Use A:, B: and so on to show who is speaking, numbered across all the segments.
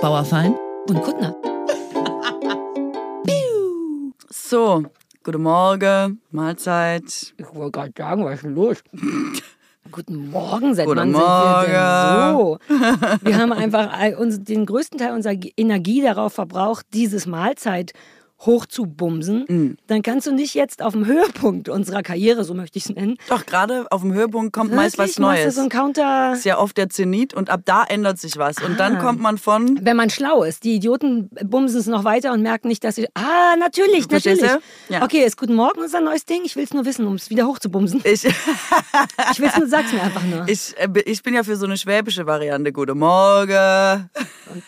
A: Bauerfein
B: und Kuttner.
C: So, guten Morgen, Mahlzeit.
B: Ich wollte gerade sagen, was ist denn los? Guten Morgen, seit
C: Guten
B: wann sind wir denn so? Wir haben einfach uns, den größten Teil unserer Energie darauf verbraucht, dieses Mahlzeit hochzubumsen.
C: Mm.
B: Dann kannst du nicht jetzt auf dem Höhepunkt unserer Karriere, so möchte ich es nennen,
C: Doch, gerade auf dem Höhepunkt kommt meist was
B: wirklich machst du
C: Neues.
B: so einen Counter.
C: ist ja oft der Zenit und ab da ändert sich was. Und dann
B: Ah.
C: kommt man von.
B: Wenn man schlau ist, die Idioten bumsen es noch weiter und merken nicht, dass sie. Ah, natürlich, natürlich.
C: Ja.
B: Okay, ist Guten Morgen unser neues Ding. Ich will es nur wissen, um es wieder hochzubumsen.
C: Ich,
B: Ich will es nur, sag's mir einfach nur.
C: ich, äh, ich bin ja für so eine schwäbische Variante. Guten Morgen.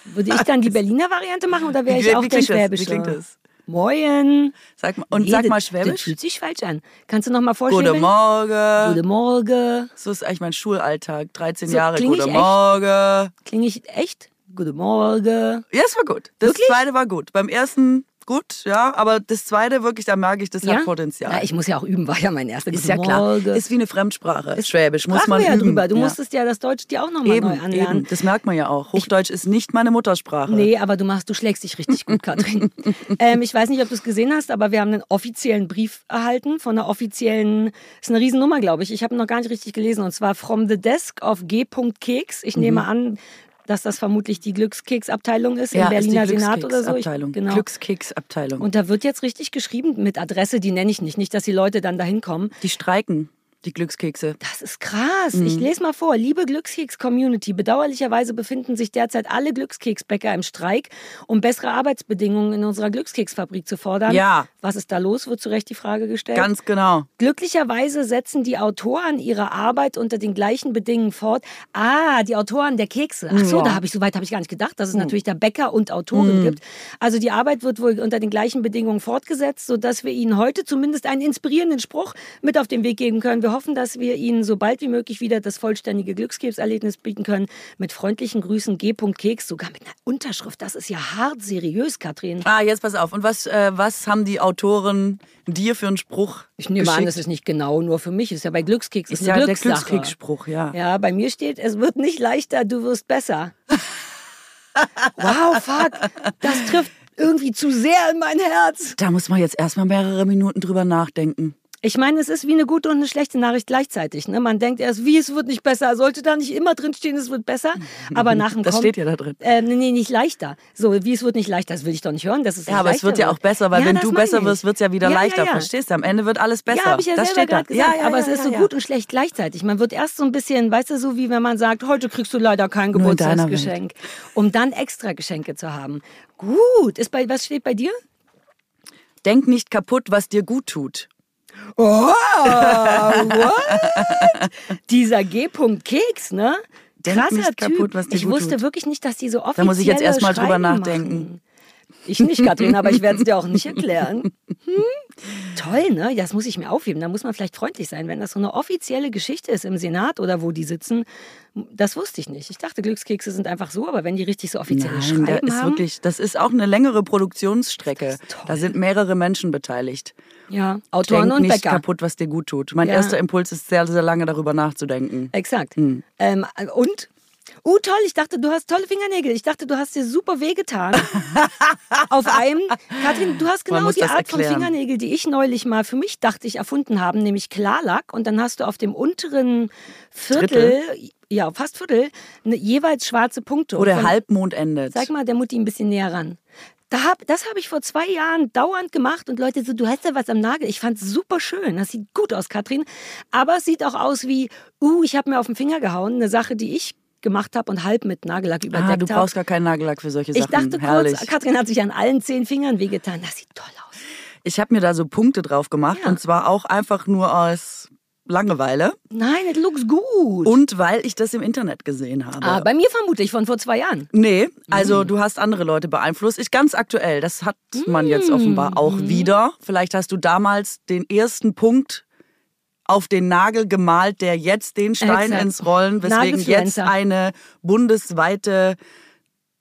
B: Würde ich dann die Berliner Variante machen oder wäre ich auch der
C: das?
B: Schwäbische?
C: Wie klingt das?
B: Moin.
C: Sag mal, und
B: Nee,
C: sag
B: das-
C: mal
B: Das
C: Schwäbisch.
B: fühlt sich falsch an. Kannst du noch mal vorstellen?
C: Guten Morgen.
B: Guten Morgen.
C: So ist eigentlich mein Schulalltag. 13
B: So
C: Jahre. Guten
B: echt?
C: Morgen.
B: Klinge ich echt? Guten Morgen.
C: Ja, es war gut. Das
B: Wirklich?
C: zweite war gut. Beim ersten gut, ja. Aber das zweite wirklich, da merke ich, das
B: Ja?
C: hat Potenzial.
B: Ja, ich muss ja auch üben, war ja mein erster.
C: ist ja klar. Ist wie eine Fremdsprache. Schwäbisch muss man
B: ja
C: üben.
B: drüber. Du
C: ja.
B: musstest ja das Deutsch dir auch noch mal
C: eben,
B: neu anlernen.
C: eben. Das merkt man ja auch. Hochdeutsch ist nicht meine Muttersprache.
B: Nee, aber du machst, du schlägst dich richtig gut, Katrin. ähm, ich weiß nicht, ob du es gesehen hast, aber wir haben einen offiziellen Brief erhalten von einer offiziellen, ist eine Riesennummer, glaube ich. Ich habe ihn noch gar nicht richtig gelesen und zwar from the desk of G. Keks. Ich nehme an, dass das vermutlich die Glückskeksabteilung ist
C: ja,
B: im Berliner
C: ist
B: Senat oder so. Ich,
C: Glückskeksabteilung.
B: genau.
C: Glückskeksabteilung.
B: Und da wird jetzt richtig geschrieben mit Adresse, die nenne ich nicht, nicht, dass die Leute dann dahin kommen.
C: die streiken, die Glückskekse.
B: Das ist krass.
C: Mhm.
B: Ich lese mal vor. Liebe Glückskeks-Community, bedauerlicherweise befinden sich derzeit alle Glückskeksbäcker im Streik, um bessere Arbeitsbedingungen in unserer Glückskeksfabrik zu fordern.
C: Ja.
B: Was ist da los? Wird zu Recht die Frage gestellt.
C: Ganz genau.
B: Glücklicherweise setzen die Autoren ihre Arbeit unter den gleichen Bedingungen fort. Ah, die Autoren der Kekse. Ach so,
C: Ja.
B: da habe ich so weit habe ich gar nicht gedacht, dass es natürlich da Bäcker und Autoren gibt. Also die Arbeit wird wohl unter den gleichen Bedingungen fortgesetzt, sodass wir Ihnen heute zumindest einen inspirierenden Spruch mit auf den Weg geben können. Wir hoffen, dass wir Ihnen so bald wie möglich wieder das vollständige Glückskekserlebnis bieten können. Mit freundlichen Grüßen G. Keks, sogar mit einer Unterschrift. Das ist ja hart seriös, Katrin.
C: Ah, jetzt pass auf. Und was, äh, was haben die Autoren dir für einen Spruch
B: Ich nehme an,
C: geschickt?
B: das ist nicht genau nur für mich. Ist ja bei Glückskeks ist,
C: ist
B: eine
C: ja der
B: Glückssache.
C: Glückskeksspruch, ja.
B: Ja, bei mir steht, es wird nicht leichter, du wirst besser. wow, fuck. Das trifft irgendwie zu sehr in mein Herz.
C: Da muss man jetzt erstmal mehrere Minuten drüber nachdenken.
B: Ich meine, es ist wie eine gute und eine schlechte Nachricht gleichzeitig. Ne? Man denkt erst, wie, es wird nicht besser. Sollte da nicht immer drin stehen, es wird besser? Aber nach dem
C: Das
B: Kommen-
C: steht ja da drin.
B: Äh, nee, nee, nicht leichter. So, wie es wird nicht leichter, das will ich doch nicht hören. Dass es
C: Ja, aber es wird ja auch besser, weil
B: Ja,
C: wenn
B: das
C: du besser
B: ich.
C: wirst, wird es ja wieder
B: Ja,
C: leichter. Verstehst du? Am Ende wird alles besser.
B: Ja, habe ich ja
C: das
B: selber
C: steht da.
B: gerade gesagt.
C: Ja, ja,
B: aber es ist so gut und schlecht gleichzeitig. Man wird erst so ein bisschen, weißt du, so wie wenn man sagt, heute kriegst du leider kein Geburtstagsgeschenk, um dann extra Geschenke zu haben. Gut. Ist bei, was steht bei dir?
C: Denk nicht kaputt, was dir gut tut.
B: Oh, what? Dieser G. Keks, ne?
C: Denk
B: Krasser Typ.
C: kaputt, was dir
B: ich wusste
C: tut.
B: wirklich nicht, dass die so offiziell
C: Da muss ich jetzt erst mal drüber nachdenken.
B: Machen. Ich nicht, Katrin, aber ich werde es dir auch nicht erklären. Hm? Toll, ne? Das muss ich mir aufheben. Da muss man vielleicht freundlich sein, wenn das so eine offizielle Geschichte ist im Senat oder wo die sitzen. Das wusste ich nicht. Ich dachte, Glückskekse sind einfach so, aber wenn die richtig so offizielle
C: Nein, da
B: Schreiben
C: ist
B: haben.
C: wirklich, das ist auch eine längere Produktionsstrecke. Da sind mehrere Menschen beteiligt.
B: Ja, Autoren
C: Denk
B: und
C: nicht
B: Bäcker.
C: kaputt, was dir gut tut. Mein
B: Ja.
C: erster Impuls ist sehr, sehr lange darüber nachzudenken.
B: Exakt.
C: Hm.
B: Ähm, und? Uh, toll, ich dachte, du hast tolle Fingernägel. Ich dachte, du hast dir super wehgetan. Auf einem. Katrin, du hast genau die Art von
C: erklären.
B: Fingernägel, die ich neulich mal für mich dachte ich erfunden habe, nämlich Klarlack. Und dann hast du auf dem unteren Viertel, ja, fast Viertel, ne, jeweils schwarze Punkte.
C: Wo der
B: von-
C: Halbmond endet.
B: Sag mal der Mutti ein bisschen näher ran. Da hab, das habe ich vor zwei Jahren dauernd gemacht und Leute so, du hast ja was am Nagel. Ich fand es super schön. Das sieht gut aus, Katrin. Aber es sieht auch aus wie, uh, ich habe mir auf den Finger gehauen. Eine Sache, die ich gemacht habe und halb mit Nagellack überdeckt
C: ah, du
B: habe.
C: brauchst gar keinen Nagellack für solche
B: Ich
C: Sachen.
B: dachte
C: Herrlich.
B: kurz, Katrin hat sich an allen zehn Fingern wehgetan. Das sieht toll aus.
C: Ich habe mir da so Punkte drauf gemacht
B: Ja.
C: und zwar auch einfach nur aus Langeweile
B: Nein, it looks gut.
C: und weil ich das im Internet gesehen habe.
B: ah, bei mir vermutlich von vor zwei Jahren.
C: Nee,
B: Mm.
C: also du hast andere Leute beeinflusst. Ich ganz aktuell, das hat man jetzt
B: Mm.
C: offenbar auch wieder. Vielleicht hast du damals den ersten Punkt auf den Nagel gemalt, der jetzt den Stein
B: Exakt.
C: ins Rollen, weswegen jetzt eine bundesweite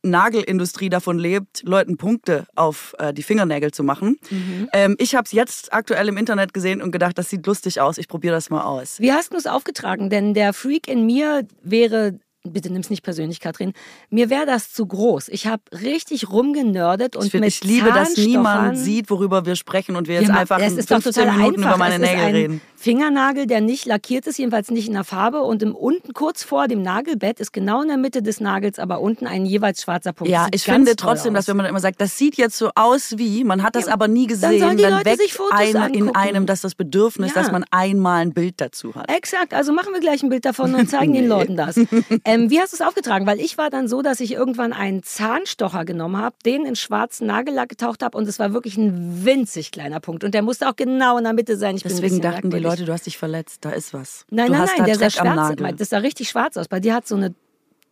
C: Nagelindustrie davon lebt, Leuten Punkte auf äh, die Fingernägel zu machen.
B: Mhm.
C: Ähm, ich habe es jetzt aktuell im Internet gesehen und gedacht, das sieht lustig aus. Ich probiere das mal aus.
B: Wie hast du es aufgetragen? Denn der Freak in mir wäre bitte nimm's nicht persönlich, Katrin, mir wäre das zu groß. Ich habe richtig rumgenördet und
C: Ich,
B: mit
C: ich liebe, dass niemand sieht, worüber wir sprechen und wir jetzt
B: Ja,
C: einfach
B: es ist doch
C: 15
B: total
C: Minuten
B: einfach.
C: über meine
B: es ist
C: Nägel
B: ein
C: reden.
B: Fingernagel, der nicht lackiert ist, jedenfalls nicht in der Farbe. Und im unten, kurz vor dem Nagelbett, ist genau in der Mitte des Nagels, aber unten ein jeweils schwarzer Punkt.
C: Ja, ich finde trotzdem, dass wenn man immer sagt, das sieht jetzt so aus wie, man hat das
B: Ja,
C: aber nie
B: dann
C: gesehen,
B: sollen die Leute
C: weckt eine, in einem das das Bedürfnis,
B: Ja.
C: dass man einmal ein Bild dazu hat.
B: Exakt, also machen wir gleich ein Bild davon und zeigen den
C: Nee.
B: Leuten das. Ähm, wie hast du es aufgetragen? Weil ich war dann so, dass ich irgendwann einen Zahnstocher genommen habe, den in schwarzen Nagellack getaucht habe und es war wirklich ein winzig kleiner Punkt. Und der musste auch genau in der Mitte sein. Ich
C: Deswegen dachten die. Leute, du hast dich verletzt, da ist was.
B: Nein,
C: du
B: nein, nein,
C: da
B: der sah schwarz.
C: Nagel.
B: Das sah richtig schwarz aus. Bei dir hat so eine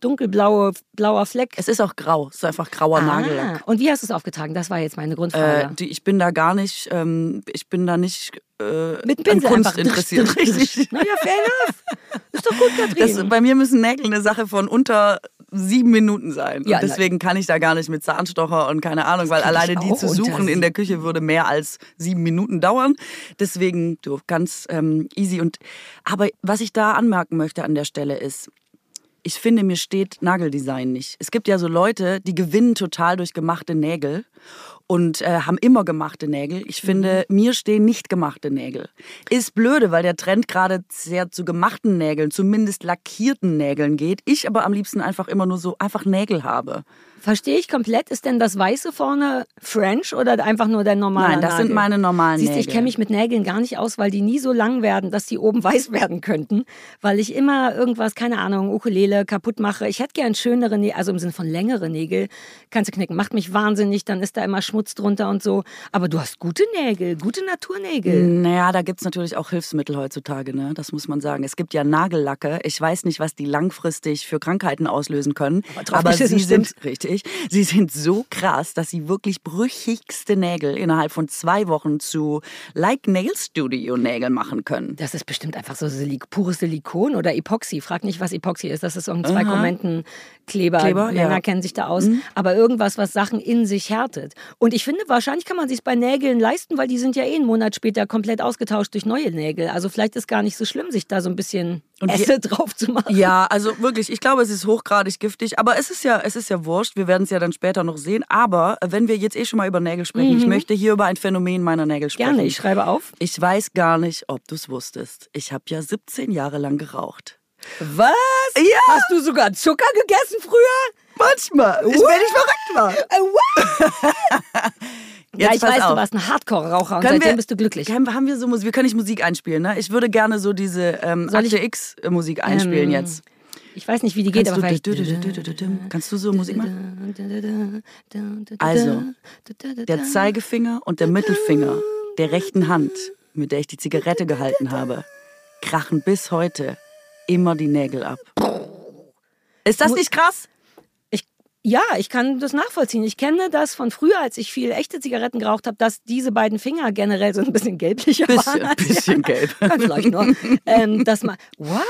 B: dunkelblaue blauer Fleck.
C: Es ist auch grau, es ist einfach grauer Nagellack.
B: Und wie hast du es aufgetragen? Das war jetzt meine
C: Äh,
B: Grundfrage.
C: die, ich bin da gar nicht, ähm, ich bin da nicht äh,
B: Mit Pinsel
C: Kunst
B: einfach.
C: interessiert. Richtig.
B: Naja, fair enough. Ist doch gut, Katrin.
C: Das, bei mir müssen Nägel eine Sache von unter sieben Minuten sein.
B: Ja,
C: und deswegen kann ich da gar nicht mit Zahnstocher und keine Ahnung, weil alleine die zu suchen in der Küche würde mehr als sieben Minuten dauern. Deswegen du ganz ähm, easy. Und aber was ich da anmerken möchte an der Stelle ist, ich finde, mir steht Nageldesign nicht. Es gibt ja so Leute, die gewinnen total durch gemachte Nägel und äh, haben immer gemachte Nägel. Ich finde, mir stehen nicht gemachte Nägel. Ist blöde, weil der Trend gerade sehr zu gemachten Nägeln, zumindest lackierten Nägeln geht. Ich aber am liebsten einfach immer nur so einfach Nägel habe.
B: Verstehe ich komplett. Ist denn das Weiße vorne French oder einfach nur der normale
C: Nein, das
B: Nagel?
C: sind meine normalen
B: Siehst du, ich
C: Nägel.
B: kenne mich mit Nägeln gar nicht aus, weil die nie so lang werden, dass die oben weiß werden könnten. Weil ich immer irgendwas, keine Ahnung, Ukulele kaputt mache. Ich hätte gern schönere Nägel, also im Sinne von längere Nägel. Kannst du knicken. Macht mich wahnsinnig, dann ist da immer Schmutz drunter und so. Aber du hast gute Nägel, gute Naturnägel.
C: Naja, da gibt's natürlich auch Hilfsmittel heutzutage, ne? das muss man sagen. Es gibt ja Nagellacke. Ich weiß nicht, was die langfristig für Krankheiten auslösen können.
B: Aber
C: Aber sie sind,
B: stimmt.
C: Richtig, sie sind so krass, dass sie wirklich brüchigste Nägel innerhalb von zwei Wochen zu Like Nail Studio Nägel machen können.
B: Das ist bestimmt einfach so Silik pures Silikon oder Epoxy. Frag nicht, was Epoxy ist. Das ist irgendein zwei Kommentenkleber.
C: Kleber,
B: Männer
C: ja. Mhm.
B: kennen sich da aus. Aber irgendwas, was Sachen in sich härtet. Und ich finde, wahrscheinlich kann man sich bei Nägeln leisten, weil die sind ja eh einen Monat später komplett ausgetauscht durch neue Nägel. Also vielleicht ist gar nicht so schlimm, sich da so ein bisschen
C: Und
B: Esse drauf zu machen.
C: Ja, also wirklich, ich glaube, es ist hochgradig giftig, aber es ist ja, es ist ja wurscht. Wir werden es ja dann später noch sehen. Aber wenn wir jetzt eh schon mal über Nägel sprechen, ich möchte hier über ein Phänomen meiner Nägel sprechen.
B: Mhm. Gerne, ich schreibe auf.
C: Ich weiß gar nicht, ob du es wusstest. Ich habe ja 17 Jahre lang geraucht.
B: Was?
C: Ja.
B: Hast du sogar Zucker gegessen früher?
C: Manchmal. Ich, wenn ich verrückt war.
B: Äh, what? ja,
C: Jetzt
B: ich
C: pass
B: weiß,
C: auf.
B: du warst ein Hardcore-Raucher und seitdem
C: wir-
B: bist du glücklich.
C: Können, haben wir so Musik? Wir können nicht Musik einspielen, ne? Ich würde gerne so diese ähm,
B: Soll ich-
C: Akte X äh, Musik einspielen
B: Ähm,
C: jetzt.
B: Ich weiß nicht, wie die geht,
C: Kannst
B: aber
C: du,
B: vielleicht.
C: dü- kannst du so Musik machen? Also, Der Zeigefinger und der Mittelfinger der rechten Hand, mit der ich die Zigarette gehalten habe, krachen bis heute immer die Nägel ab. Ist das nicht krass?
B: Ja, ich kann das nachvollziehen. Ich kenne das von früher, als ich viel echte Zigaretten geraucht habe, dass diese beiden Finger generell so ein bisschen gelblicher
C: Bisschen,
B: waren. die
C: bisschen
B: anderen.
C: gelb.
B: Kann vielleicht noch. ähm, dass man, what?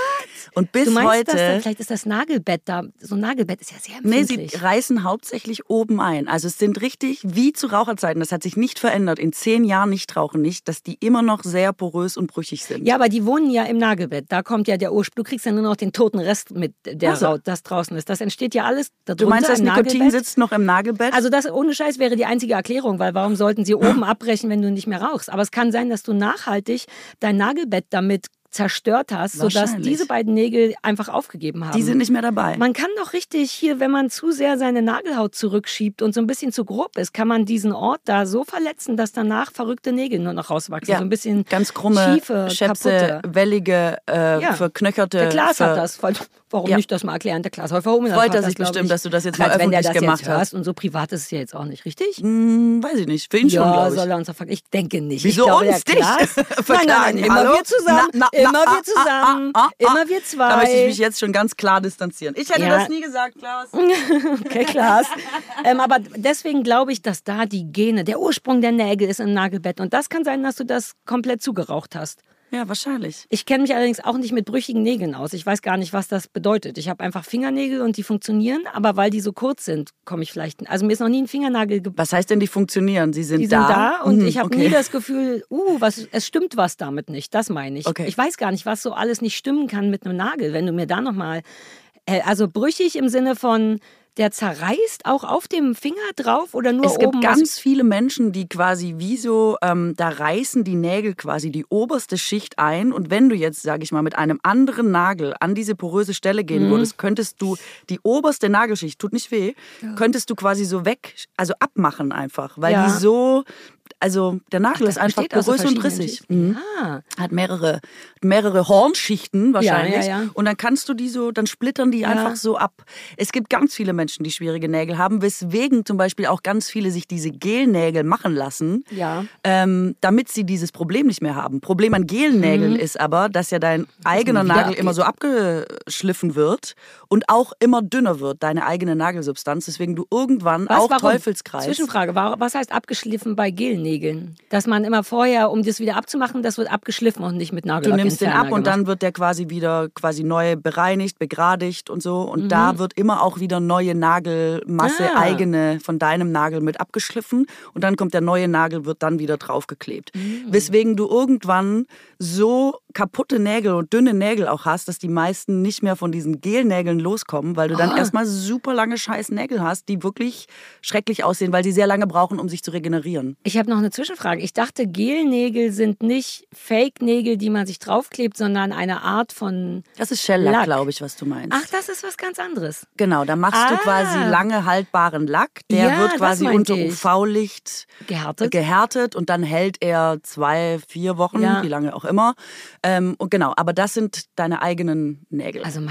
C: Und bis
B: du meinst,
C: heute.
B: dass da, vielleicht ist das Nagelbett da, so ein Nagelbett ist ja sehr
C: Nee,
B: empfindlich.
C: sie reißen hauptsächlich oben ein. Also es sind richtig wie zu Raucherzeiten. Das hat sich nicht verändert. In zehn Jahren nicht rauchen nicht, dass die immer noch sehr porös und brüchig sind.
B: ja, aber die wohnen ja im Nagelbett. Da kommt ja der Ursprung. Du kriegst ja nur noch den toten Rest mit, der
C: Ach so.
B: Raut, das draußen ist. Das entsteht ja alles darunter
C: du meinst,
B: im
C: Nikotin sitzt noch im Nagelbett?
B: Also das ohne Scheiß wäre die einzige Erklärung, weil warum sollten sie oben abbrechen, wenn du nicht mehr rauchst? Aber es kann sein, dass du nachhaltig dein Nagelbett damit zerstört hast, sodass diese beiden Nägel einfach aufgegeben haben.
C: die sind nicht mehr dabei.
B: man kann doch richtig hier, wenn man zu sehr seine Nagelhaut zurückschiebt und so ein bisschen zu grob ist, kann man diesen Ort da so verletzen, dass danach verrückte Nägel nur noch rauswachsen.
C: Ja,
B: So ein bisschen
C: Ganz krumme,
B: schiefe,
C: schäpse,
B: kaputte.
C: wellige, äh,
B: Ja.
C: verknöcherte.
B: Der Klaas
C: ver-
B: hat das. Warum
C: Ja.
B: nicht das mal erklären? Der Klaas Häufer
C: Freut er
B: das,
C: sich bestimmt,
B: ich.
C: dass du das jetzt mal
B: als wenn der
C: öffentlich
B: das
C: gemacht hast.
B: und so privat ist es ja jetzt auch nicht, richtig?
C: Hm, weiß ich nicht. Für ihn schon,
B: ja,
C: glaube ich.
B: soll er uns? Ich denke nicht.
C: Wieso
B: ich glaube,
C: uns dich
B: Klaas, nein, nein,
C: verklagen?
B: nein, immer
C: Hallo?
B: wir zusammen.
C: Na, na,
B: immer
C: na,
B: wir
C: ah,
B: zusammen.
C: ah, ah, ah.
B: immer wir zwei.
C: Da möchte ich mich jetzt schon ganz klar distanzieren. Ich hätte
B: Ja.
C: das nie gesagt, Klaus.
B: Okay, Klaas. ähm, aber deswegen glaube ich, dass da die Gene, der Ursprung der Nägel ist im Nagelbett. Und das kann sein, dass du das komplett zugeraucht hast.
C: Ja, wahrscheinlich.
B: Ich kenne mich allerdings auch nicht mit brüchigen Nägeln aus. Ich weiß gar nicht, was das bedeutet. Ich habe einfach Fingernägel und die funktionieren, aber weil die so kurz sind, komme ich vielleicht. Also mir ist noch nie ein Fingernagel ge
C: Was heißt denn, die funktionieren? Sie sind
B: Die
C: da.
B: sind da und
C: Mhm,
B: ich habe
C: okay.
B: nie das Gefühl, uh, was, es stimmt was damit nicht. Das meine ich.
C: Okay.
B: Ich weiß gar nicht, was so alles nicht stimmen kann mit einem Nagel. Wenn du mir da nochmal Äh, also brüchig im Sinne von der zerreißt auch auf dem Finger drauf oder nur
C: es
B: oben?
C: gibt ganz viele Menschen, die quasi wie so, ähm, da reißen die Nägel quasi die oberste Schicht ein. Und wenn du jetzt, sage ich mal, mit einem anderen Nagel an diese poröse Stelle gehen mhm. würdest, könntest du die oberste Nagelschicht, tut nicht weh, ja. könntest du quasi so weg, also abmachen einfach, weil ja. die so also der Nagel Ach, ist einfach porös und rissig. Mhm. Ah. Hat mehrere, mehrere Hornschichten wahrscheinlich. Ja, ja, ja. Und dann kannst du die so, dann splittern die einfach so ab. Es gibt ganz viele Menschen, die schwierige Nägel haben, weswegen zum Beispiel auch ganz viele sich diese Gelnägel machen lassen, ähm, damit sie dieses Problem nicht mehr haben. Problem an Gelnägeln mhm. ist aber, dass ja dein eigener Nagel immer so abgeschliffen wird und auch immer dünner wird, deine eigene Nagelsubstanz. Deswegen du irgendwann was, auch warum? Teufelskreis.
B: Zwischenfrage, was heißt abgeschliffen bei Gelnägeln? Nägeln. Dass man immer vorher, um das wieder abzumachen, das wird abgeschliffen und nicht mit Nagellack.
C: Du nimmst den ab und dann wird der quasi wieder quasi neu bereinigt, begradigt und so. Und mhm. da wird immer auch wieder neue Nagelmasse, ah. eigene von deinem Nagel mit abgeschliffen. Und dann kommt der neue Nagel, wird dann wieder draufgeklebt. Mhm. Weswegen du irgendwann so kaputte Nägel und dünne Nägel auch hast, dass die meisten nicht mehr von diesen Gelnägeln loskommen, weil du dann oh. erstmal super lange scheiß Nägel hast, die wirklich schrecklich aussehen, weil sie sehr lange brauchen, um sich zu regenerieren.
B: Ich habe noch eine Zwischenfrage. Ich dachte, Gelnägel sind nicht Fake-Nägel, die man sich draufklebt, sondern eine Art von.
C: Das ist Shellack, glaube ich, was du meinst.
B: Ach, das ist was ganz anderes.
C: Genau, da machst ah. du quasi lange haltbaren Lack. Der ja, wird quasi unter UV-Licht
B: gehärtet.
C: gehärtet und dann hält er zwei, vier Wochen, ja. wie lange auch immer. Ähm, und genau, aber das sind deine eigenen Nägel.
B: Also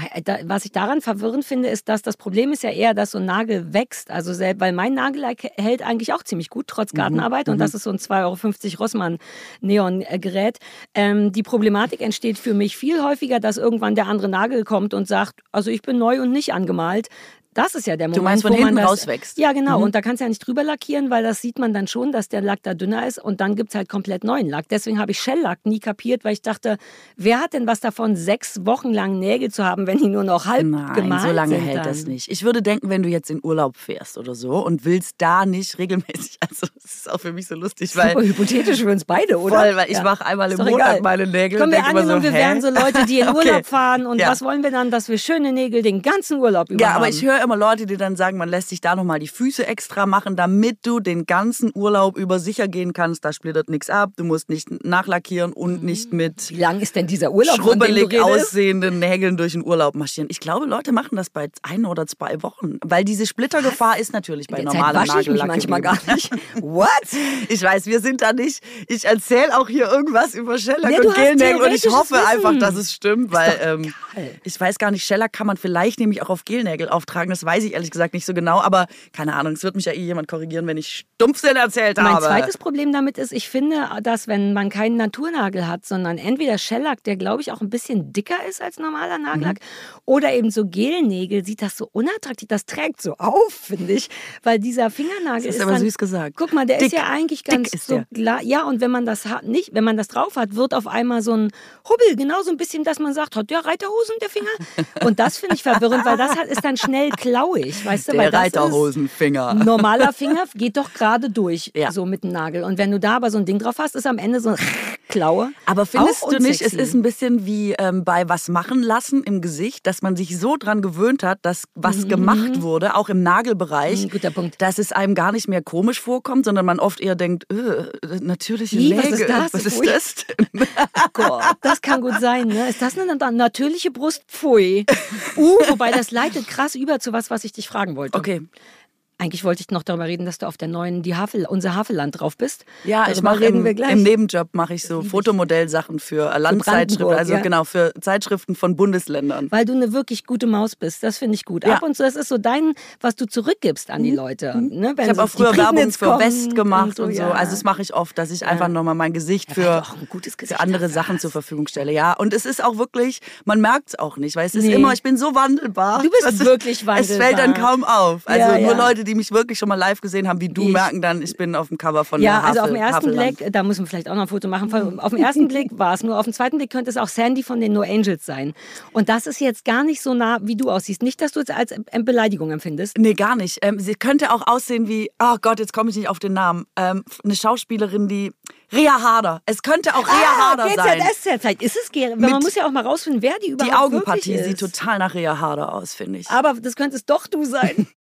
B: was ich daran verwirrend finde, ist, dass das Problem ist ja eher, dass so ein Nagel wächst. Also weil mein Nagel hält eigentlich auch ziemlich gut, trotz mhm. Gartenarbeit. Mhm. Und das ist so ein 2,50 Euro Rossmann Neon-Gerät. Ähm, die Problematik entsteht für mich viel häufiger, dass irgendwann der andere Nagel kommt und sagt, also ich bin neu und nicht angemalt. Das ist ja der Moment,
C: du meinst, von wo hinten man das, rauswächst.
B: Ja, genau. Mhm. Und da kannst du ja nicht drüber lackieren, weil das sieht man dann schon, dass der Lack da dünner ist. Und dann gibt es halt komplett neuen Lack. Deswegen habe ich Shell-Lack nie kapiert, weil ich dachte, wer hat denn was davon, sechs Wochen lang Nägel zu haben, wenn die nur noch halb Nein, gemalt
C: so lange
B: sind
C: hält
B: dann.
C: das nicht. Ich würde denken, wenn du jetzt in Urlaub fährst oder so und willst da nicht regelmäßig, also das ist auch für mich so lustig, weil...
B: Super hypothetisch für uns beide, oder?
C: Voll, weil ich ja. mache einmal im Monat egal. meine Nägel
B: Komm, wir angenommen, so, wir wären so Leute, die in okay. Urlaub fahren und ja. was wollen wir dann, dass wir schöne Nägel den ganzen Urlaub über
C: Ja, aber ich höre immer Leute, die dann sagen, man lässt sich da nochmal die Füße extra machen, damit du den ganzen Urlaub über sicher gehen kannst. Da splittert nichts ab, du musst nicht nachlackieren und nicht mit
B: Wie lang ist denn dieser Urlaub,
C: schrubbelig aussehenden Nägeln durch den Urlaub marschieren. Ich glaube, Leute machen das bei ein oder zwei Wochen, weil diese Splittergefahr Was? ist natürlich bei normalem Nagellack. Ich mich
B: manchmal gar nicht.
C: What? Ich weiß, wir sind da nicht. Ich erzähle auch hier irgendwas über Shellac ja, und Gelnägel und ich hoffe Wissen. einfach, dass es stimmt, weil ähm, ich weiß gar nicht, Shellac kann man vielleicht nämlich auch auf Gelnägel auftragen. Das weiß ich ehrlich gesagt nicht so genau aber keine Ahnung, es wird mich ja eh jemand korrigieren, wenn ich Stumpfsinn erzählt
B: mein
C: habe.
B: Mein zweites Problem damit ist, ich finde, dass wenn man keinen Naturnagel hat, sondern entweder Shellack, der glaube ich auch ein bisschen dicker ist als normaler Nagellack, mhm. oder eben so Gelnägel, sieht das so unattraktiv, das trägt so auf, finde ich, weil dieser Fingernagel
C: das
B: ist,
C: ist aber
B: dann,
C: süß gesagt.
B: Guck mal, der dick, ist ja eigentlich ganz so klar. Ja, und wenn man das hat, nicht, wenn man das drauf hat, wird auf einmal so ein Hubbel, genau so ein bisschen, dass man sagt, hat der Reiterhosen der Finger? Und das finde ich verwirrend, weil das ist dann schnell klauig, weißt du,
C: der weil Reiterhosen Finger.
B: Normaler Finger geht doch gerade durch, ja. so mit dem Nagel. Und wenn du da aber so ein Ding drauf hast, ist am Ende so eine Klaue.
C: Aber findest du nicht, es ist ein bisschen wie ähm, bei was machen lassen im Gesicht, dass man sich so dran gewöhnt hat, dass was mhm. gemacht wurde, auch im Nagelbereich,
B: mhm, guter Punkt.
C: dass es einem gar nicht mehr komisch vorkommt, sondern man oft eher denkt, öh, natürliche Wie, Nägel. Was ist das? Was ist das?
B: Gott, das kann gut sein. Ne? Ist das eine natürliche Brust? Pfui. Uh, wobei das leitet krass über zu was, was ich dich fragen wollte.
C: Okay.
B: Eigentlich wollte ich noch darüber reden, dass du auf der neuen, die Havel, unser Havelland drauf bist.
C: Ja, darüber ich mache im, im, Nebenjob mache ich so Fotomodellsachen für Landzeitschriften, also ja. genau für Zeitschriften von Bundesländern.
B: Weil du eine wirklich gute Maus bist, das finde ich gut. Ja. Ab und zu, das ist so dein, was du zurückgibst an die mhm. Leute. Mhm.
C: Ne? ich habe auch früher Werbung für West gemacht und so. Und so. Ja. Also das mache ich oft, dass ich einfach nochmal mein Gesicht für, Gesicht für andere Sachen zur Verfügung stelle. Ja, und es ist auch wirklich, man merkt es auch nicht, weil es ist nee. immer, ich bin so wandelbar.
B: Du bist wirklich wandelbar.
C: Es fällt dann kaum auf. Also nur Leute, die die mich wirklich schon mal live gesehen haben, wie du,
B: Ich-
C: merken dann, ich bin auf dem Cover von
B: Ja,
C: Havel,
B: also auf den ersten
C: Havelland.
B: Blick, da müssen wir vielleicht auch noch ein Foto machen. Von- Auf den ersten Blick war es nur, auf den zweiten Blick könnte es auch Sandy von den No Angels sein. Und das ist jetzt gar nicht so nah, wie du aussiehst. Nicht, dass du es als äh, Beleidigung empfindest.
C: Nee, gar nicht. Ähm, sie könnte auch aussehen wie, oh Gott, jetzt komme ich nicht auf den Namen. Ähm, eine Schauspielerin, die Rea Harder. Es könnte auch Rea Harder sein.
B: GZSZ. Vielleicht ist es.
C: Mit-
B: Man muss ja auch mal rausfinden, wer die überhaupt
C: Die Augenpartie sieht total nach Rea Harder aus, finde ich.
B: Aber das könnte es doch du sein.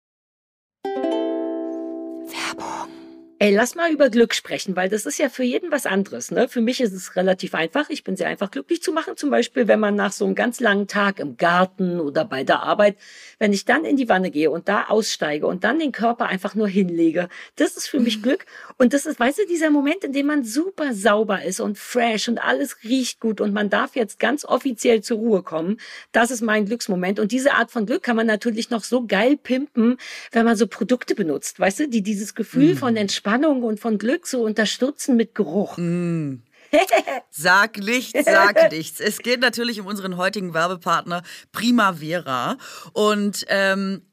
B: Ey, lass mal über Glück sprechen, weil das ist ja für jeden was anderes. Ne? Für mich ist es relativ einfach. Ich bin sehr einfach glücklich zu machen. Zum Beispiel, wenn man nach so einem ganz langen Tag im Garten oder bei der Arbeit, wenn ich dann in die Wanne gehe und da aussteige und dann den Körper einfach nur hinlege, das ist für mich Glück. Und das ist, weißt du, dieser Moment, in dem man super sauber ist und fresh und alles riecht gut und man darf jetzt ganz offiziell zur Ruhe kommen. Das ist mein Glücksmoment. Und diese Art von Glück kann man natürlich noch so geil pimpen, wenn man so Produkte benutzt, weißt du, die dieses Gefühl von Entspannung und von Glück so unterstützen mit Geruch.
C: Sag nichts, sag nichts. Es geht natürlich um unseren heutigen Werbepartner Primavera. Und ähm,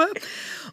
C: habe.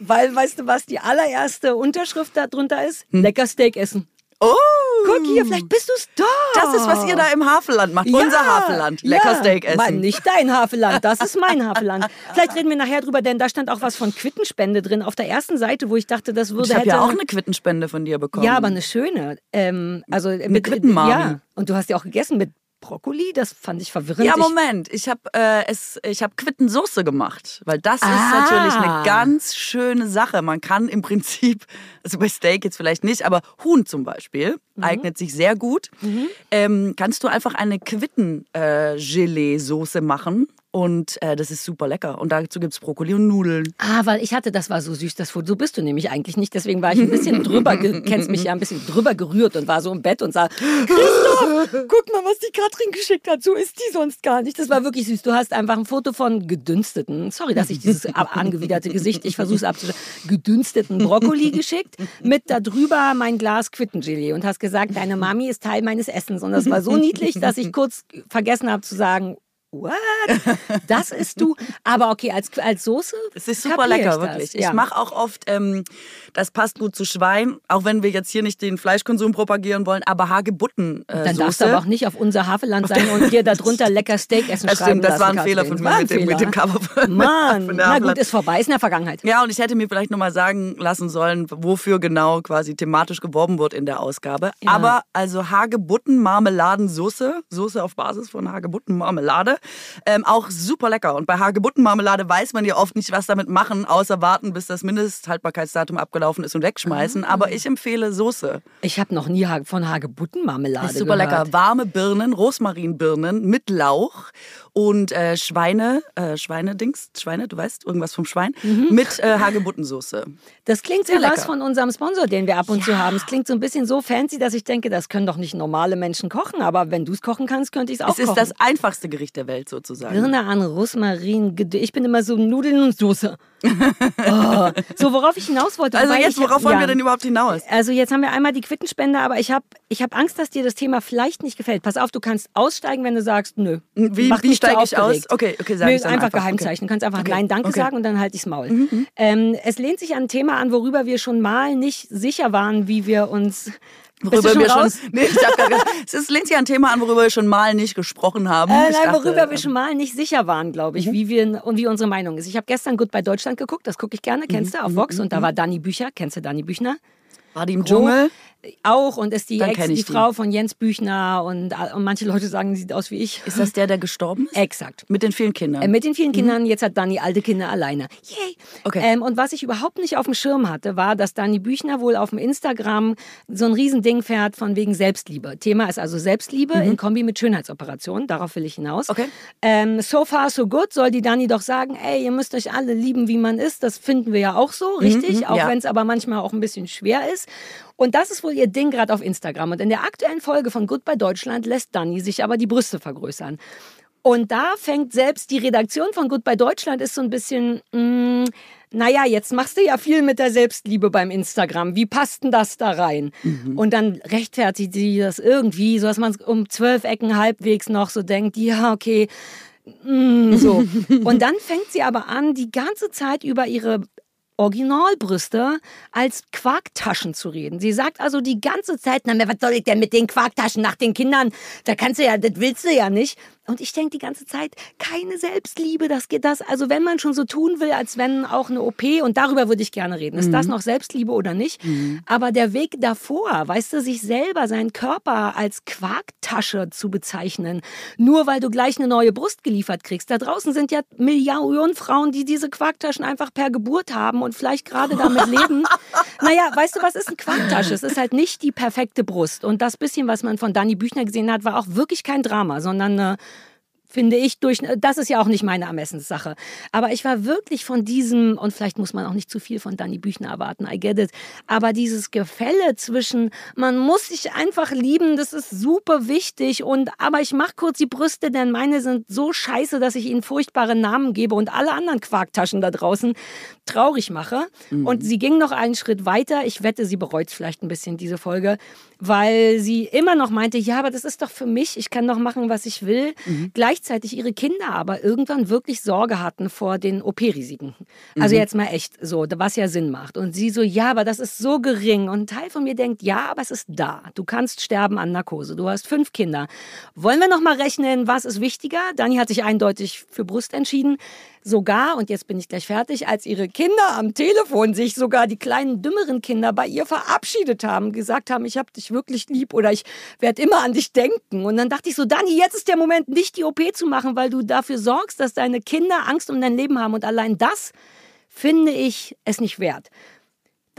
B: Weil, weißt du was, die allererste Unterschrift da drunter ist? Lecker Steak essen.
C: Oh!
B: Guck hier, vielleicht bist du's da.
C: Das ist, was ihr da im Havelland macht. Unser Havelland. Lecker
B: ja.
C: Steak essen.
B: Mann, nicht dein Havelland, das ist mein Havelland. Vielleicht reden wir nachher drüber, denn da stand auch was von Quittenspende drin auf der ersten Seite, wo ich dachte, das würde
C: ich habe ja auch eine Quittenspende von dir bekommen.
B: Ja, aber eine schöne. Ähm, also eine
C: Quittenmami.
B: Ja, und du hast ja auch gegessen mit Brokkoli, das fand ich verwirrend.
C: Ja, Moment. Ich habe äh, es, ich habe Quittensoße gemacht, weil das ist
B: Ah.
C: natürlich eine ganz schöne Sache. Man kann im Prinzip, also bei Steak jetzt vielleicht nicht, aber Huhn zum Beispiel
B: Mhm.
C: eignet sich sehr gut. Ähm, kannst du einfach eine Quitten-Gelee-Soße machen und äh, das ist super lecker. Und dazu gibt's Brokkoli und Nudeln.
B: Ah, weil ich hatte, das war so süß, das Foto. So bist du nämlich eigentlich nicht. Deswegen war ich ein bisschen drüber, kennst mich ja, ein bisschen drüber gerührt und war so im Bett und sah, Christoph, guck mal, was die Katrin geschickt hat. So ist die sonst gar nicht. Das war wirklich süß. Du hast einfach ein Foto von gedünsteten, sorry, dass ich dieses angewiderte Gesicht, ich versuche es abzuschneiden, gedünsteten Brokkoli geschickt, mit da drüber mein Glas Quittengelee und hast gesagt, deine Mami ist Teil meines Essens. Und das war so niedlich, dass ich kurz vergessen habe zu sagen, what? Das isst du? Aber okay, als, als Soße?
C: Es ist super lecker,
B: ich
C: wirklich. Ja. Ich mache auch oft, ähm, das passt gut zu Schwein, auch wenn wir jetzt hier nicht den Fleischkonsum propagieren wollen, aber Hagebutten. Äh,
B: Dann darfst du aber auch nicht auf unser Havelland sein und dir darunter lecker Steak essen
C: das
B: schreiben
C: stimmt, das war ein Fehler von mir mit dem, mit dem Cover.
B: Mann, na gut, ist vorbei, ist in der Vergangenheit.
C: Ja, und ich hätte mir vielleicht nochmal sagen lassen sollen, wofür genau quasi thematisch geworben wird in der Ausgabe. Ja. Aber also Hagebutten Marmeladensoße, Soße auf Basis von Hagebutten Marmelade, ähm, auch super lecker. Und bei Hagebutten Marmelade weiß man ja oft nicht, was damit machen, außer warten, bis das Mindesthaltbarkeitsdatum abgelaufen ist und wegschmeißen. Ah. Aber ich empfehle Soße.
B: Ich habe noch nie von Hagebutten Marmelade
C: ist super
B: gehört.
C: lecker. Warme Birnen, Rosmarinbirnen mit Lauch und äh, Schweine, äh, Schweinedings, Schweine, du weißt, irgendwas vom Schwein, mhm. mit äh, Hagebuttensoße.
B: Das klingt Sehr wie lecker. was von unserem Sponsor, den wir ab und ja. zu haben. Es klingt so ein bisschen so fancy, dass ich denke, das können doch nicht normale Menschen kochen, aber wenn du es kochen kannst, könnte ich es auch
C: kochen.
B: Es
C: ist das einfachste Gericht der Welt sozusagen.
B: Birne an Rosmarin, ich bin immer so Nudeln und Soße. oh. So, worauf ich hinaus wollte.
C: Also jetzt, worauf ich, wollen ja, wir denn überhaupt hinaus?
B: Also jetzt haben wir einmal die Quittenspende, aber ich habe ich hab Angst, dass dir das Thema vielleicht nicht gefällt. Pass auf, du kannst aussteigen, wenn du sagst, nö.
C: Wie, wie steige ich aus?
B: Okay, okay, sag nö, einfach, einfach Geheimzeichen. Okay. Du kannst einfach okay. Nein, Danke okay. sagen und dann halt ich's Maul. Mhm, mhm. Ähm, es lehnt sich an ein Thema an, worüber wir schon mal nicht sicher waren, wie wir uns
C: Worüber wir raus? schon. Nee, ich es ist, lehnt sich ein Thema an, worüber wir schon mal nicht gesprochen haben.
B: Äh, nein, worüber dachte, wir schon mal nicht sicher waren, glaube ich, mhm. wie wir und wie unsere Meinung ist. Ich habe gestern gut bei Deutschland geguckt, das gucke ich gerne, kennst mhm. du, auf Vox. Und da mhm. war Dani Bücher, kennst du Dani Büchner?
C: War die im Dschungel?
B: Auch und ist die Ex, die, Frau von Jens Büchner und, und, manche Leute sagen, sie sieht aus wie ich.
C: Ist das der, der gestorben ist?
B: Exakt.
C: Mit den vielen Kindern?
B: Äh, mit den vielen Kindern. Mhm. Jetzt hat Dani alte Kinder alleine. Yay! Okay. Ähm, und was ich überhaupt nicht auf dem Schirm hatte, war, dass Dani Büchner wohl auf dem Instagram so ein Riesending fährt von wegen Selbstliebe. Thema ist also Selbstliebe mhm. in Kombi mit Schönheitsoperationen. Darauf will ich hinaus.
C: Okay.
B: Ähm, so far, so good soll die Dani doch sagen, ey, ihr müsst euch alle lieben, wie man ist. Das finden wir ja auch so, mhm, richtig? Mhm, auch ja. wenn es aber manchmal auch ein bisschen schwer ist. Und das ist wohl ihr Ding gerade auf Instagram. Und in der aktuellen Folge von Goodbye Deutschland lässt Dani sich aber die Brüste vergrößern. Und da fängt selbst die Redaktion von Goodbye Deutschland ist so ein bisschen, mh, mm, naja, jetzt machst du ja viel mit der Selbstliebe beim Instagram. Wie passt denn das da rein? Mhm. Und dann rechtfertigt sie das irgendwie, so dass man um zwölf Ecken halbwegs noch so denkt, ja, okay, mm, so. Und dann fängt sie aber an, die ganze Zeit über ihre Originalbrüste als Quarktaschen zu reden. Sie sagt also die ganze Zeit, na, was soll ich denn mit den Quarktaschen nach den Kindern? Da kannst du ja, das willst du ja nicht. Und ich denke die ganze Zeit, keine Selbstliebe, das geht das. Also wenn man schon so tun will, als wenn auch eine OP, und darüber würde ich gerne reden, ist mhm. das noch Selbstliebe oder nicht? Mhm. Aber der Weg davor, weißt du, sich selber, seinen Körper als Quarktasche zu bezeichnen, nur weil du gleich eine neue Brust geliefert kriegst. Da draußen sind ja Millionen Frauen, die diese Quarktaschen einfach per Geburt haben und vielleicht gerade damit leben. naja, weißt du, was ist eine Quarktasche? Es ist halt nicht die perfekte Brust. Und das bisschen, was man von Dani Büchner gesehen hat, war auch wirklich kein Drama, sondern eine finde ich, durch, das ist ja auch nicht meine Ermessenssache. Aber ich war wirklich von diesem, und vielleicht muss man auch nicht zu viel von Dani Büchner erwarten, I get it, aber dieses Gefälle zwischen, man muss sich einfach lieben, das ist super wichtig und, aber ich mache kurz die Brüste, denn meine sind so scheiße, dass ich ihnen furchtbare Namen gebe und alle anderen Quarktaschen da draußen traurig mache. Mhm. Und sie ging noch einen Schritt weiter. Ich wette, sie bereut vielleicht ein bisschen diese Folge weil sie immer noch meinte, ja, aber das ist doch für mich, ich kann doch machen, was ich will. Mhm. Gleichzeitig ihre Kinder aber irgendwann wirklich Sorge hatten vor den OP-Risiken. Also mhm. jetzt mal echt so, was ja Sinn macht. Und sie so, ja, aber das ist so gering. Und ein Teil von mir denkt, ja, aber es ist da. Du kannst sterben an Narkose. Du hast fünf Kinder. Wollen wir noch mal rechnen, was ist wichtiger? Dani hat sich eindeutig für Brust entschieden sogar, und jetzt bin ich gleich fertig, als ihre Kinder am Telefon sich sogar die kleinen, dümmeren Kinder bei ihr verabschiedet haben, gesagt haben, ich habe dich wirklich lieb oder ich werde immer an dich denken. Und dann dachte ich so, Dani, jetzt ist der Moment, nicht die OP zu machen, weil du dafür sorgst, dass deine Kinder Angst um dein Leben haben. Und allein das finde ich es nicht wert.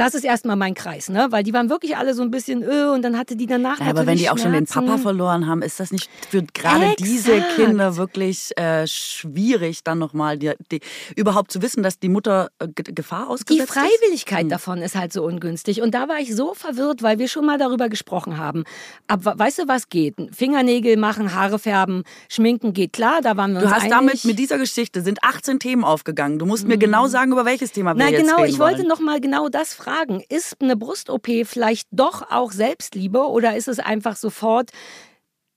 B: Das ist erstmal mein Kreis, ne? Weil die waren wirklich alle so ein bisschen öh und dann hatte die danach ja,
C: Aber wenn die auch schon den Papa verloren haben, ist das nicht für gerade diese Kinder wirklich äh, schwierig, dann nochmal die, die, überhaupt zu wissen, dass die Mutter äh, Gefahr ausgesetzt
B: ist? Die Freiwilligkeit ist? davon ist halt so ungünstig. Und da war ich so verwirrt, weil wir schon mal darüber gesprochen haben. Aber weißt du, was geht? Fingernägel machen, Haare färben, schminken geht klar, da waren wir
C: du
B: uns
C: Du hast
B: einig.
C: damit, mit dieser Geschichte sind 18 Themen aufgegangen. Du musst mhm. mir genau sagen, über welches Thema wir Na,
B: jetzt
C: genau,
B: reden
C: ich
B: wollte nochmal genau das fragen fragen, ist eine Brust-OP vielleicht doch auch Selbstliebe oder ist es einfach sofort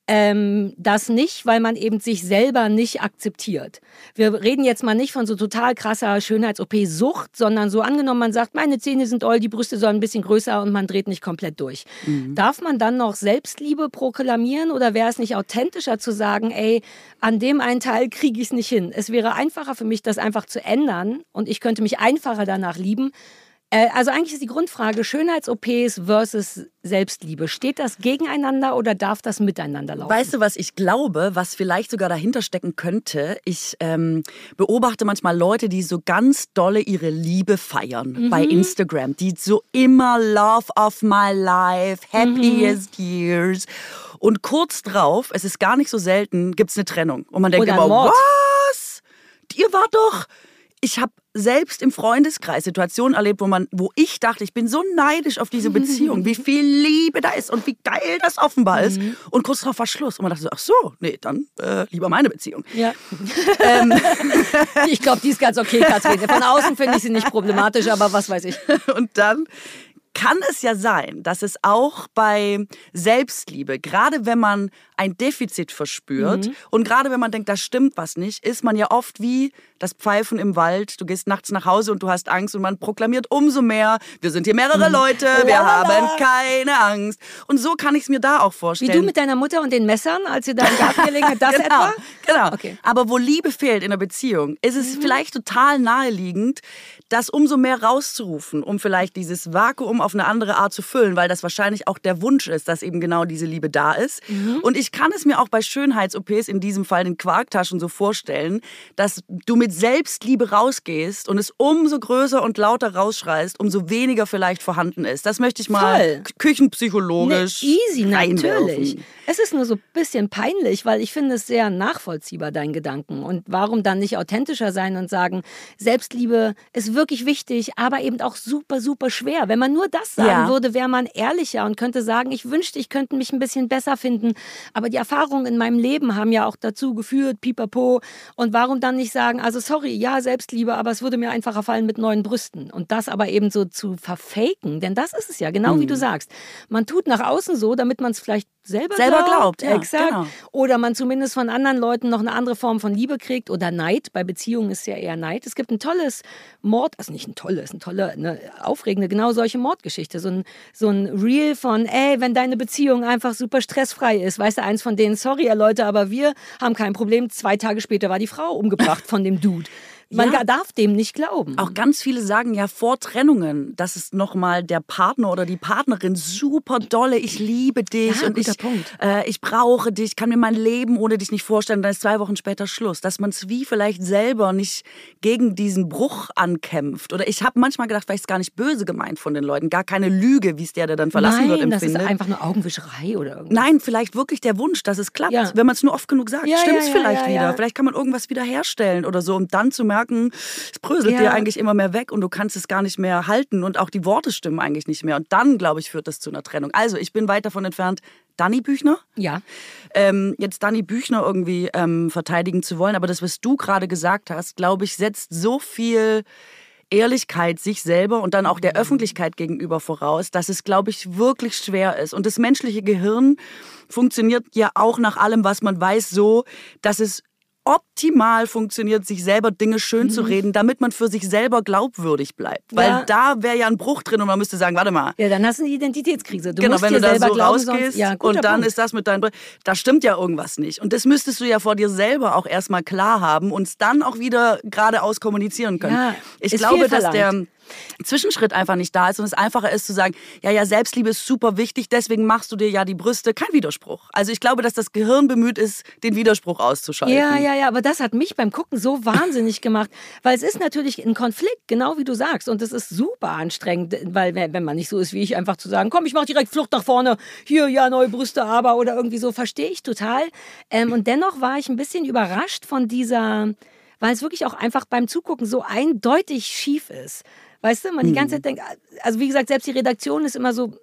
B: ähm, das nicht, weil man eben sich selber nicht akzeptiert. Wir reden jetzt mal nicht von so total krasser Schönheits-OP-Sucht, sondern so angenommen, man sagt, meine Zähne sind doll, die Brüste sollen ein bisschen größer und man dreht nicht komplett durch. Mhm. Darf man dann noch Selbstliebe proklamieren oder wäre es nicht authentischer zu sagen, ey, an dem einen Teil kriege ich es nicht hin. Es wäre einfacher für mich, das einfach zu ändern und ich könnte mich einfacher danach lieben, also eigentlich ist die Grundfrage Schönheits-OPs versus Selbstliebe. Steht das gegeneinander oder darf das miteinander laufen?
C: Weißt du, was ich glaube, was vielleicht sogar dahinter stecken könnte? Ich ähm, beobachte manchmal Leute, die so ganz dolle ihre Liebe feiern mhm. bei Instagram. Die so immer Love of my life, happiest mhm. years. Und kurz drauf, es ist gar nicht so selten, gibt es eine Trennung. Und man denkt
B: oder
C: immer, was? Ihr wart doch ich habe selbst im Freundeskreis Situationen erlebt, wo man, wo ich dachte, ich bin so neidisch auf diese Beziehung, wie viel Liebe da ist und wie geil das offenbar ist. Mhm. Und kurz darauf war Schluss. Und man dachte so, ach so, nee, dann äh, lieber meine Beziehung.
B: Ja. ähm. Ich glaube, die ist ganz okay, Katrin. Von außen finde ich sie nicht problematisch, aber was weiß ich.
C: Und dann kann es ja sein, dass es auch bei Selbstliebe, gerade wenn man ein Defizit verspürt mhm. und gerade wenn man denkt, da stimmt was nicht, ist man ja oft wie das Pfeifen im Wald. Du gehst nachts nach Hause und du hast Angst und man proklamiert umso mehr, wir sind hier mehrere mhm. Leute, wir haben keine Angst. Und so kann ich es mir da auch vorstellen.
B: Wie du mit deiner Mutter und den Messern, als ihr da im Garten gelegen habt, das
C: genau,
B: etwa?
C: Genau. Okay. Aber wo Liebe fehlt in einer Beziehung, ist es mhm. vielleicht total naheliegend, das umso mehr rauszurufen, um vielleicht dieses Vakuum auf eine andere Art zu füllen, weil das wahrscheinlich auch der Wunsch ist, dass eben genau diese Liebe da ist. Mhm. Und ich kann es mir auch bei Schönheits-OPs, in diesem Fall den Quarktaschen, so vorstellen, dass du mit Selbstliebe rausgehst und es umso größer und lauter rausschreist, umso weniger vielleicht vorhanden ist. Das möchte ich mal Voll. küchenpsychologisch.
B: Nee, easy, natürlich. Es ist nur so ein bisschen peinlich, weil ich finde es sehr nachvollziehbar, dein Gedanken. Und warum dann nicht authentischer sein und sagen, Selbstliebe ist wirklich wichtig, aber eben auch super, super schwer. Wenn man nur das sagen ja. würde, wäre man ehrlicher und könnte sagen, ich wünschte, ich könnte mich ein bisschen besser finden. Aber die Erfahrungen in meinem Leben haben ja auch dazu geführt, pipapo. Und warum dann nicht sagen, also sorry, ja, Selbstliebe, aber es würde mir einfacher fallen mit neuen Brüsten. Und das aber eben so zu verfaken, denn das ist es ja, genau mhm. wie du sagst. Man tut nach außen so, damit man es vielleicht selber,
C: selber glaubt. glaubt
B: ja, exakt. Genau. Oder man zumindest von anderen Leuten noch eine andere Form von Liebe kriegt oder Neid. Bei Beziehungen ist ja eher Neid. Es gibt ein tolles Mord, also nicht ein tolles, ein tolle, eine aufregende, genau solche Mordgeschichte. So ein, so ein Reel von, ey, wenn deine Beziehung einfach super stressfrei ist, weißt du, eins von denen, sorry, Leute, aber wir haben kein Problem. Zwei Tage später war die Frau umgebracht von dem Dude. Man ja. darf dem nicht glauben.
C: Auch ganz viele sagen ja vor Trennungen, dass es nochmal der Partner oder die Partnerin super dolle, ich liebe dich
B: ja,
C: und ich,
B: äh,
C: ich brauche dich, kann mir mein Leben ohne dich nicht vorstellen. Dann ist zwei Wochen später Schluss. Dass man es wie vielleicht selber nicht gegen diesen Bruch ankämpft. Oder ich habe manchmal gedacht, vielleicht ist es gar nicht böse gemeint von den Leuten. Gar keine Lüge, wie es der, der dann verlassen
B: Nein,
C: wird, empfindet.
B: das ist einfach nur Augenwischerei oder irgendwas.
C: Nein, vielleicht wirklich der Wunsch, dass es klappt. Ja. Wenn man es nur oft genug sagt, stimmt es vielleicht wieder. Vielleicht kann man irgendwas wieder herstellen oder so, um dann zu merken, es bröselt ja. dir eigentlich immer mehr weg und du kannst es gar nicht mehr halten und auch die Worte stimmen eigentlich nicht mehr. Und dann, glaube ich, führt das zu einer Trennung. Also ich bin weit davon entfernt, Danny Büchner.
B: Ja.
C: Ähm, jetzt Danny Büchner irgendwie ähm, verteidigen zu wollen, aber das, was du gerade gesagt hast, glaube ich, setzt so viel Ehrlichkeit sich selber und dann auch der mhm. Öffentlichkeit gegenüber voraus, dass es, glaube ich, wirklich schwer ist. Und das menschliche Gehirn funktioniert ja auch nach allem, was man weiß, so, dass es optimal funktioniert, sich selber Dinge schön mhm. zu reden, damit man für sich selber glaubwürdig bleibt. Weil ja. da wäre ja ein Bruch drin und man müsste sagen, warte mal.
B: Ja, dann hast du eine Identitätskrise. Du
C: genau, wenn du da so
B: glauben,
C: rausgehst
B: ja,
C: und dann
B: Punkt.
C: ist das mit deinem, da stimmt ja irgendwas nicht. Und das müsstest du ja vor dir selber auch erstmal klar haben und dann auch wieder geradeaus kommunizieren können. Ja, ich glaube, dass der Zwischenschritt einfach nicht da ist und es einfacher ist zu sagen, ja, ja, Selbstliebe ist super wichtig, deswegen machst du dir ja die Brüste. Kein Widerspruch. Also ich glaube, dass das Gehirn bemüht ist, den Widerspruch auszuschalten.
B: Ja, ja, ja, aber das hat mich beim Gucken so wahnsinnig gemacht, weil es ist natürlich ein Konflikt, genau wie du sagst und es ist super anstrengend, weil wenn man nicht so ist wie ich, einfach zu sagen, komm, ich mach direkt Flucht nach vorne, hier, ja, neue Brüste, aber oder irgendwie so, verstehe ich total. Ähm, und dennoch war ich ein bisschen überrascht von dieser, weil es wirklich auch einfach beim Zugucken so eindeutig schief ist. Weißt du, man die ganze mhm. Zeit denkt, also wie gesagt, selbst die Redaktion ist immer so,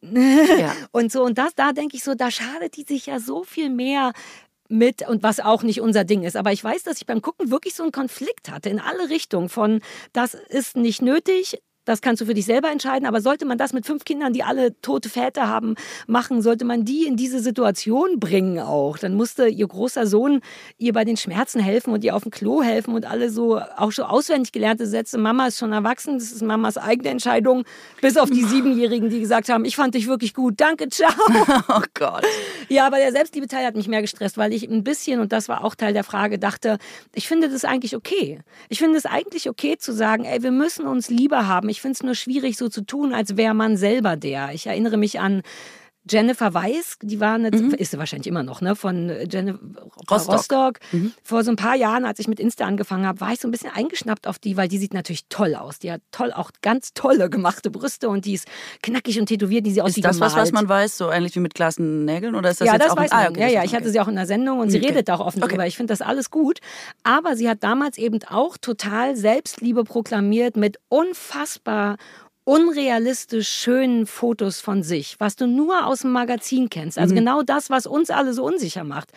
B: ja. und so, und das, da denke ich so, da schadet die sich ja so viel mehr mit und was auch nicht unser Ding ist. Aber ich weiß, dass ich beim Gucken wirklich so einen Konflikt hatte in alle Richtungen von, das ist nicht nötig, Das kannst du für dich selber entscheiden. Aber sollte man das mit fünf Kindern, die alle tote Väter haben, machen, sollte man die in diese Situation bringen auch. Dann musste ihr großer Sohn ihr bei den Schmerzen helfen und ihr auf dem Klo helfen und alle so auch so auswendig gelernte Sätze. Mama ist schon erwachsen, das ist Mamas eigene Entscheidung. Bis auf die Siebenjährigen, die gesagt haben, ich fand dich wirklich gut, danke, ciao.
C: Oh Gott.
B: Ja, aber der Selbstliebe-Teil hat mich mehr gestresst, weil ich ein bisschen, und das war auch Teil der Frage, dachte, ich finde das eigentlich okay. Ich finde es eigentlich okay zu sagen, ey, wir müssen uns lieber haben. Ich finde es nur schwierig, so zu tun, als wäre man selber der. Ich erinnere mich an Jennifer Weiss, die war eine, mhm. ist sie wahrscheinlich immer noch, ne, von Jennifer Rostock. Rostock. Mhm. Vor so ein paar Jahren, als ich mit Insta angefangen habe, war ich so ein bisschen eingeschnappt auf die, weil die sieht natürlich toll aus. Die hat toll, auch ganz tolle gemachte Brüste und die ist knackig und tätowiert, die sie aus
C: Ist das gemalt. was, was man weiß, so ähnlich wie mit glasen Nägeln? Oder ist das
B: ja,
C: jetzt
B: das
C: auch
B: weiß
C: ein, ah, okay,
B: ja, ja, ich hatte sie auch in der Sendung und sie okay. redet da auch offen drüber. Ich finde das alles gut. Aber sie hat damals eben auch total Selbstliebe proklamiert mit unfassbar unrealistisch schönen Fotos von sich, was du nur aus dem Magazin kennst. Also mhm. genau das, was uns alle so unsicher macht.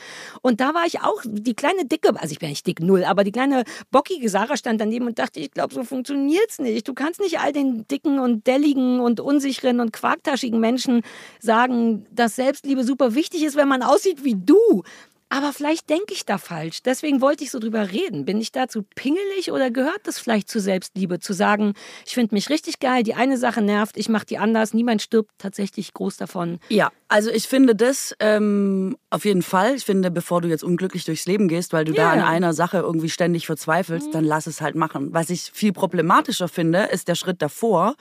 B: Und da war ich auch, die kleine dicke, also ich bin nicht dick null, aber die kleine bockige Sarah stand daneben und dachte, ich glaube, so funktioniert's nicht. Du kannst nicht all den dicken und delligen und unsicheren und quarktaschigen Menschen sagen, dass Selbstliebe super wichtig ist, wenn man aussieht wie du. Aber vielleicht denke ich da falsch. Deswegen wollte ich so drüber reden. Bin ich dazu pingelig oder gehört das vielleicht zu Selbstliebe? Zu sagen, ich finde mich richtig geil, die eine Sache nervt, ich mache die anders, niemand stirbt tatsächlich groß davon.
C: Ja, also ich finde das ähm, auf jeden Fall. Ich finde, bevor du jetzt unglücklich durchs Leben gehst, weil du ja. da an einer Sache irgendwie ständig verzweifelst, mhm. dann lass es halt machen. Was ich viel problematischer finde, ist der Schritt davor,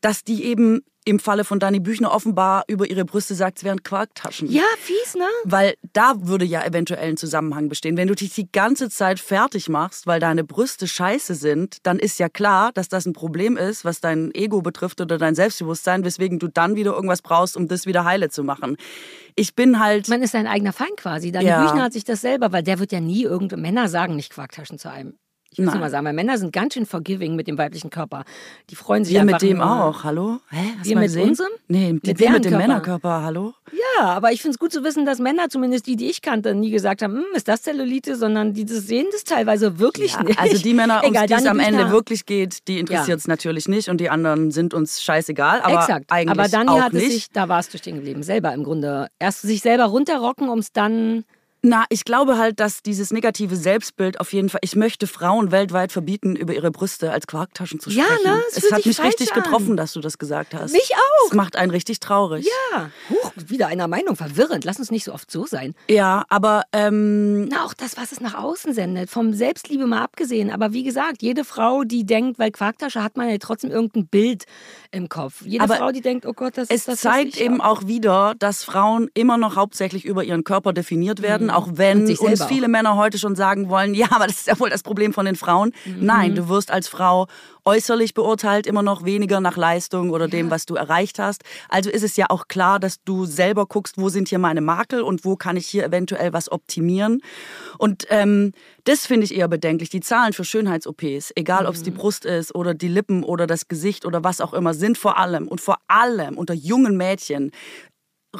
C: dass die eben im Falle von Dani Büchner offenbar über ihre Brüste sagt, es wären Quarktaschen.
B: Ja, fies, ne?
C: Weil da würde ja eventuell ein Zusammenhang bestehen. Wenn du dich die ganze Zeit fertig machst, weil deine Brüste scheiße sind, dann ist ja klar, dass das ein Problem ist, was dein Ego betrifft oder dein Selbstbewusstsein, weswegen du dann wieder irgendwas brauchst, um das wieder heile zu machen. Ich bin halt.
B: Man ist dein eigener Feind quasi. Dani ja. Büchner hat sich das selber, weil der wird ja nie irgend Männer sagen nicht Quarktaschen zu einem. Ich muss mal sagen, weil Männer sind ganz schön forgiving mit dem weiblichen Körper. Die freuen sich
C: Wir
B: einfach.
C: mit dem auch, hallo?
B: Hä? Hast wir mit sehen? unserem?
C: Nee, mit, mit, wir mit dem Körper. Männerkörper, hallo?
B: Ja, aber ich finde es gut zu wissen, dass Männer, zumindest die, die ich kannte, nie gesagt haben, hm, ist das Zellulite, sondern die das sehen das teilweise wirklich ja, nicht.
C: Also die Männer, um die es am Ende wirklich geht, die interessiert es ja. natürlich nicht und die anderen sind uns scheißegal. Aber Exakt. eigentlich
B: aber
C: auch
B: hat
C: es
B: sich, da warst du stehen geblieben, selber im Grunde. Erst sich selber runterrocken, um es dann
C: na, ich glaube halt, dass dieses negative Selbstbild auf jeden Fall. Ich möchte Frauen weltweit verbieten, über ihre Brüste als Quarktaschen zu sprechen.
B: Ja, ne?
C: Das es hat mich richtig an. getroffen, dass du das gesagt hast.
B: Mich auch.
C: Es macht einen richtig traurig.
B: Ja. Huch, wieder einer Meinung. Verwirrend. Lass uns nicht so oft so sein.
C: Ja, aber. Ähm,
B: Na, auch das, was es nach außen sendet. Vom Selbstliebe mal abgesehen. Aber wie gesagt, jede Frau, die denkt, weil Quarktasche hat man ja trotzdem irgendein Bild im Kopf. Jede aber Frau, die denkt, oh Gott, das
C: ist
B: das.
C: Es zeigt eben auch wieder, dass Frauen immer noch hauptsächlich über ihren Körper definiert werden. Mhm auch wenn uns viele. Männer heute schon sagen wollen, ja, aber das ist ja wohl das Problem von den Frauen. Mhm. Nein, du wirst als Frau äußerlich beurteilt, immer noch weniger nach Leistung oder ja. dem, was du erreicht hast. Also ist es ja auch klar, dass du selber guckst, wo sind hier meine Makel und wo kann ich hier eventuell was optimieren. Und ähm, das finde ich eher bedenklich. Die Zahlen für Schönheits-OPs, egal mhm. ob es die Brust ist oder die Lippen oder das Gesicht oder was auch immer, sind vor allem und vor allem unter jungen Mädchen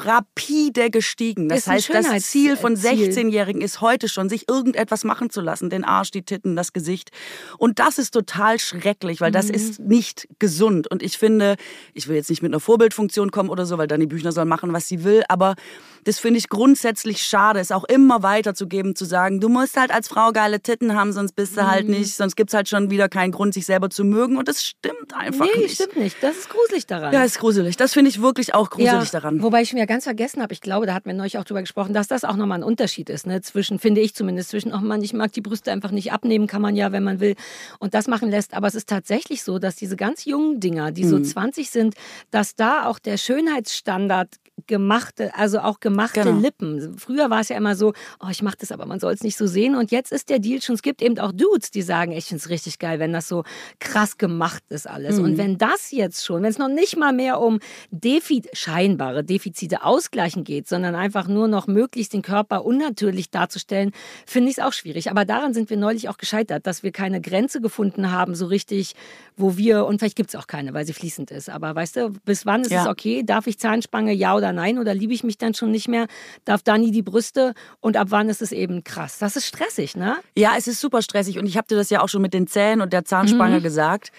C: rapide gestiegen. Das heißt, das Ziel von 16-Jährigen ist heute schon, sich irgendetwas machen zu lassen. Den Arsch, die Titten, das Gesicht. Und das ist total schrecklich, weil das mhm. ist nicht gesund. Und ich finde, ich will jetzt nicht mit einer Vorbildfunktion kommen oder so, weil Dani Büchner soll machen, was sie will, aber das finde ich grundsätzlich schade, es auch immer weiterzugeben, zu sagen, du musst halt als Frau geile Titten haben, sonst bist du halt mhm. halt nicht, sonst gibt es halt schon wieder keinen Grund, sich selber zu mögen. Und das stimmt einfach nee, nicht.
B: Nee, stimmt nicht. Das ist gruselig daran.
C: Ja, ist gruselig. Das finde ich wirklich auch gruselig
B: ja,
C: daran.
B: Wobei ich mir ganz vergessen habe, ich glaube, da hatten wir neulich auch drüber gesprochen, dass das auch nochmal ein Unterschied ist, ne? zwischen, finde ich zumindest, zwischen, oh Mann, ich mag die Brüste einfach nicht abnehmen, kann man ja, wenn man will, und das machen lässt. Aber es ist tatsächlich so, dass diese ganz jungen Dinger, die so 20 mhm. sind, dass da auch der Schönheitsstandard gemachte, also auch gemachte genau. Lippen. Früher war es ja immer so, oh, ich mache das, aber man soll es nicht so sehen. Und jetzt ist der Deal schon, es gibt eben auch Dudes, die sagen, ich finde es richtig geil, wenn das so krass gemacht ist alles. Mhm. Und wenn das jetzt schon, wenn es noch nicht mal mehr um Defi scheinbare Defizite ausgleichen geht, sondern einfach nur noch möglichst den Körper unnatürlich darzustellen, finde ich es auch schwierig. Aber daran sind wir neulich auch gescheitert, dass wir keine Grenze gefunden haben, so richtig, wo wir, und vielleicht gibt es auch keine, weil sie fließend ist. Aber weißt du, bis wann ist ja. es okay? Darf ich Zahnspange, ja oder nein? Oder liebe ich mich dann schon nicht mehr? Darf Dani die Brüste? Und ab wann ist es eben krass? Das ist stressig, ne?
C: Ja, es ist super stressig. Und ich habe dir das ja auch schon mit den Zähnen und der Zahnspange mhm. gesagt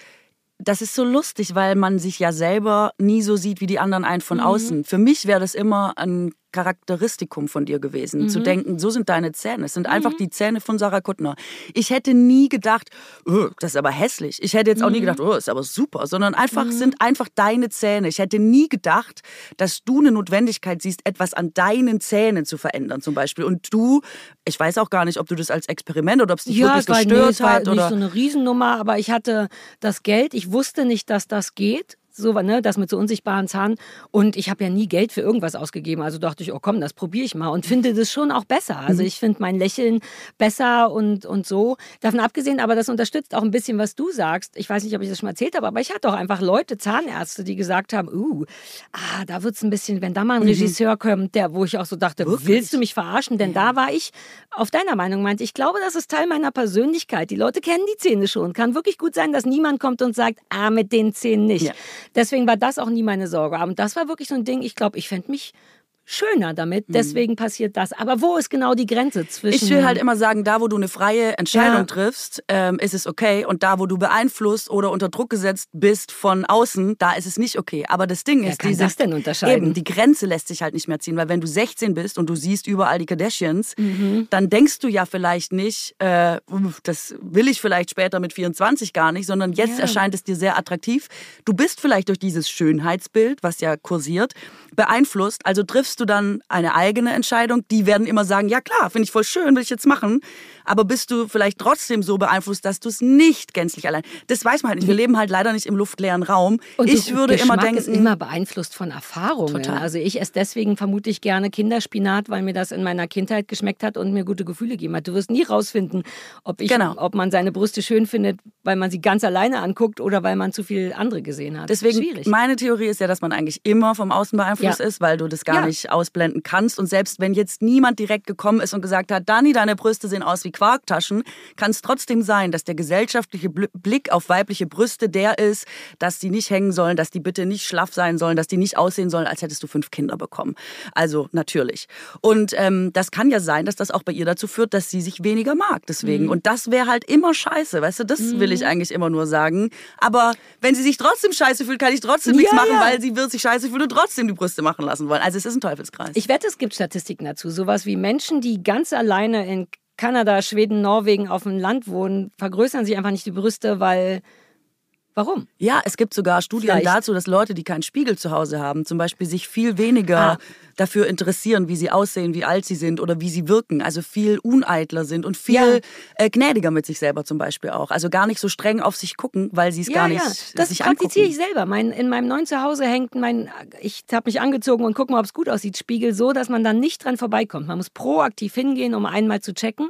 C: das ist so lustig, weil man sich ja selber nie so sieht wie die anderen einen von mhm. außen. Für mich wäre das immer ein Charakteristikum von dir gewesen, mhm. zu denken, so sind deine Zähne. Es sind mhm. einfach die Zähne von Sarah Kuttner. Ich hätte nie gedacht, oh, das ist aber hässlich. Ich hätte jetzt auch nie mhm. gedacht, oh, ist aber super, sondern einfach mhm. sind einfach deine Zähne. Ich hätte nie gedacht, dass du eine Notwendigkeit siehst, etwas an deinen Zähnen zu verändern, zum Beispiel. Und du, ich weiß auch gar nicht, ob du das als Experiment oder ob es dich ja, wirklich gestört nee, es war hat.
B: Nicht
C: oder
B: so eine Riesennummer, aber ich hatte das Geld. Ich wusste nicht, dass das geht so, ne, das mit so unsichtbaren Zahn. Und ich habe ja nie Geld für irgendwas ausgegeben. Also dachte ich, oh komm, das probiere ich mal und finde das schon auch besser. Also mhm. ich finde mein Lächeln besser und, und so. Davon abgesehen, aber das unterstützt auch ein bisschen, was du sagst. Ich weiß nicht, ob ich das schon mal erzählt habe, aber ich hatte auch einfach Leute, Zahnärzte, die gesagt haben, uh, ah, da wird es ein bisschen, wenn da mal ein mhm. Regisseur kommt, der, wo ich auch so dachte, Wirklich? willst du mich verarschen? Denn ja. da war ich auf deiner Meinung meinte, ich glaube, das ist Teil meiner Persönlichkeit. Die Leute kennen die Zähne schon. Kann wirklich gut sein, dass niemand kommt und sagt, ah, mit den Zähnen nicht. Ja. Deswegen war das auch nie meine Sorge. Und das war wirklich so ein Ding, ich glaube, ich fände mich schöner damit. Mhm. Deswegen passiert das. Aber wo ist genau die Grenze zwischen.
C: Ich will halt immer sagen, da wo du eine freie Entscheidung ja. triffst, ähm, ist es okay. Und da wo du beeinflusst oder unter Druck gesetzt bist von außen, da ist es nicht okay. Aber das Ding
B: Wer
C: ist,
B: kann diese, das denn unterscheiden?
C: Eben, die Grenze lässt sich halt nicht mehr ziehen. Weil wenn du 16 bist und du siehst überall die Kardashians, mhm. dann denkst du ja vielleicht nicht, äh, das will ich vielleicht später mit 24 gar nicht, sondern jetzt ja. erscheint es dir sehr attraktiv. Du bist vielleicht durch dieses Schönheitsbild, was ja kursiert, beeinflusst. Also triffst du dann eine eigene Entscheidung. Die werden immer sagen, ja klar, finde ich voll schön, will ich jetzt machen. Aber bist du vielleicht trotzdem so beeinflusst, dass du es nicht gänzlich allein. Das weiß man halt nicht. Wir leben halt leider nicht im luftleeren Raum.
B: Und ich würde Geschmack immer denken, ist immer beeinflusst von Erfahrungen. Total. Also ich esse deswegen vermutlich gerne Kinderspinat, weil mir das in meiner Kindheit geschmeckt hat und mir gute Gefühle gegeben hat. Du wirst nie rausfinden, ob ich, genau. ob man seine Brüste schön findet, weil man sie ganz alleine anguckt oder weil man zu viel andere gesehen hat.
C: Deswegen Schwierig. meine Theorie ist ja, dass man eigentlich immer vom Außen beeinflusst ja. ist, weil du das gar ja. nicht ausblenden kannst. Und selbst wenn jetzt niemand direkt gekommen ist und gesagt hat, Dani, deine Brüste sehen aus wie Quarktaschen, kann es trotzdem sein, dass der gesellschaftliche Blick auf weibliche Brüste der ist, dass die nicht hängen sollen, dass die bitte nicht schlaff sein sollen, dass die nicht aussehen sollen, als hättest du fünf Kinder bekommen. Also natürlich. Und ähm, das kann ja sein, dass das auch bei ihr dazu führt, dass sie sich weniger mag. Deswegen. Mhm. Und das wäre halt immer scheiße. Weißt du, das mhm. will ich eigentlich immer nur sagen. Aber wenn sie sich trotzdem scheiße fühlt, kann ich trotzdem ja, nichts machen, ja. weil sie wird sich scheiße fühlen und trotzdem die Brüste machen lassen wollen. Also es ist ein Teufelskreis.
B: Ich wette, es gibt Statistiken dazu. Sowas wie Menschen, die ganz alleine in Kanada, Schweden, Norwegen auf dem Land wohnen, vergrößern sich einfach nicht die Brüste, weil Warum?
C: Ja, es gibt sogar Studien Vielleicht. dazu, dass Leute, die keinen Spiegel zu Hause haben, zum Beispiel sich viel weniger ah. dafür interessieren, wie sie aussehen, wie alt sie sind oder wie sie wirken. Also viel uneitler sind und viel ja. äh, gnädiger mit sich selber zum Beispiel auch. Also gar nicht so streng auf sich gucken, weil sie es ja, gar nicht ja.
B: Das
C: sich
B: praktiziere ich selber. Mein, in meinem neuen Zuhause hängt mein, ich habe mich angezogen und gucke mal, ob es gut aussieht, Spiegel so, dass man dann nicht dran vorbeikommt. Man muss proaktiv hingehen, um einmal zu checken.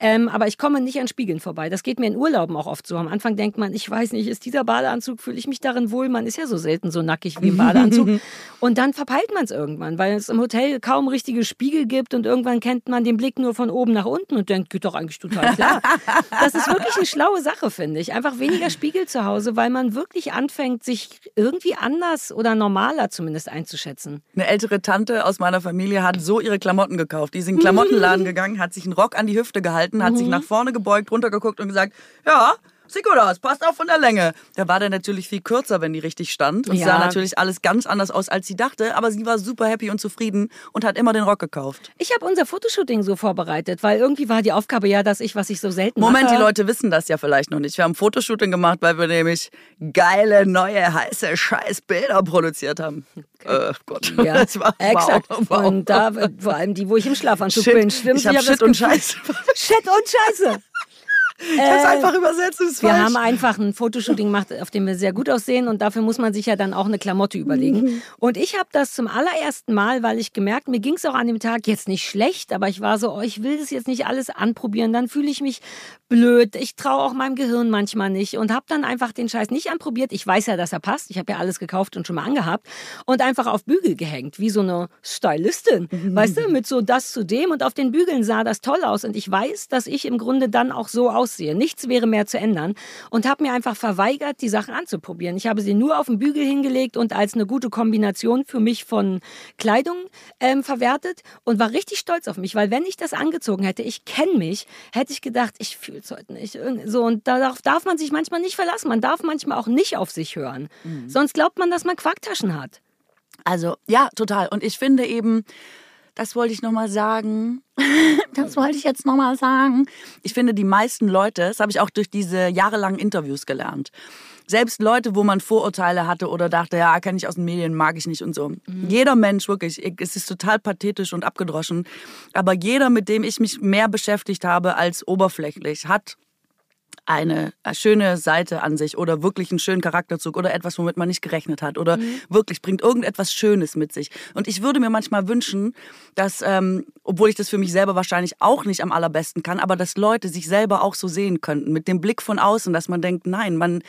B: Ähm, aber ich komme nicht an Spiegeln vorbei. Das geht mir in Urlauben auch oft so. Am Anfang denkt man, ich weiß nicht, ist dieser Badeanzug, fühle ich mich darin wohl? Man ist ja so selten so nackig wie im Badeanzug. und dann verpeilt man es irgendwann, weil es im Hotel kaum richtige Spiegel gibt und irgendwann kennt man den Blick nur von oben nach unten und denkt, geht doch eigentlich total klar. das ist wirklich eine schlaue Sache, finde ich. Einfach weniger Spiegel zu Hause, weil man wirklich anfängt, sich irgendwie anders oder normaler zumindest einzuschätzen.
C: Eine ältere Tante aus meiner Familie hat so ihre Klamotten gekauft. Die ist in den Klamottenladen gegangen, hat sich einen Rock an die Hüfte gehalten gehalten, hat mhm. sich nach vorne gebeugt, runtergeguckt und gesagt, ja, sieht gut aus, passt auch von der Länge. Der war dann natürlich viel kürzer, wenn die richtig stand. Und ja. sah natürlich alles ganz anders aus, als sie dachte. Aber sie war super happy und zufrieden und hat immer den Rock gekauft.
B: Ich habe unser Fotoshooting so vorbereitet, weil irgendwie war die Aufgabe ja, dass ich, was ich so selten
C: Moment,
B: mache.
C: die Leute wissen das ja vielleicht noch nicht. Wir haben ein Fotoshooting gemacht, weil wir nämlich geile, neue, heiße Scheißbilder produziert haben. Okay. Äh, Gott.
B: Ja, das war, exakt. Wow, wow. Und da, vor allem die, wo ich im Schlafanzug
C: Shit.
B: bin,
C: stimmt. Ich hab Shit und Scheiße.
B: Shit und Scheiße.
C: Ich habe es äh, einfach übersetzt,
B: Wir
C: falsch.
B: haben einfach ein Fotoshooting gemacht, auf dem wir sehr gut aussehen und dafür muss man sich ja dann auch eine Klamotte überlegen. Mhm. Und ich habe das zum allerersten Mal, weil ich gemerkt, mir ging es auch an dem Tag jetzt nicht schlecht, aber ich war so, oh, ich will das jetzt nicht alles anprobieren, dann fühle ich mich blöd, ich traue auch meinem Gehirn manchmal nicht und habe dann einfach den Scheiß nicht anprobiert. Ich weiß ja, dass er passt, ich habe ja alles gekauft und schon mal angehabt und einfach auf Bügel gehängt, wie so eine Stylistin, mhm. weißt du, mit so das zu dem und auf den Bügeln sah das toll aus und ich weiß, dass ich im Grunde dann auch so aus aussehe. Nichts wäre mehr zu ändern und habe mir einfach verweigert, die Sachen anzuprobieren. Ich habe sie nur auf den Bügel hingelegt und als eine gute Kombination für mich von Kleidung ähm, verwertet und war richtig stolz auf mich, weil wenn ich das angezogen hätte, ich kenne mich, hätte ich gedacht, ich fühle es heute nicht. So und darauf darf man sich manchmal nicht verlassen. Man darf manchmal auch nicht auf sich hören. Mhm. Sonst glaubt man, dass man Quacktaschen hat.
C: Also ja, total. Und ich finde eben, das wollte ich nochmal sagen. das wollte ich jetzt nochmal sagen. Ich finde, die meisten Leute, das habe ich auch durch diese jahrelangen Interviews gelernt. Selbst Leute, wo man Vorurteile hatte oder dachte, ja, kenne ich aus den Medien, mag ich nicht und so. Mhm. Jeder Mensch, wirklich, es ist total pathetisch und abgedroschen, aber jeder, mit dem ich mich mehr beschäftigt habe als oberflächlich, hat eine äh, schöne Seite an sich oder wirklich einen schönen Charakterzug oder etwas, womit man nicht gerechnet hat oder mhm. wirklich bringt irgendetwas Schönes mit sich. Und ich würde mir manchmal wünschen, dass, ähm, obwohl ich das für mich selber wahrscheinlich auch nicht am allerbesten kann, aber dass Leute sich selber auch so sehen könnten, mit dem Blick von außen, dass man denkt, nein, man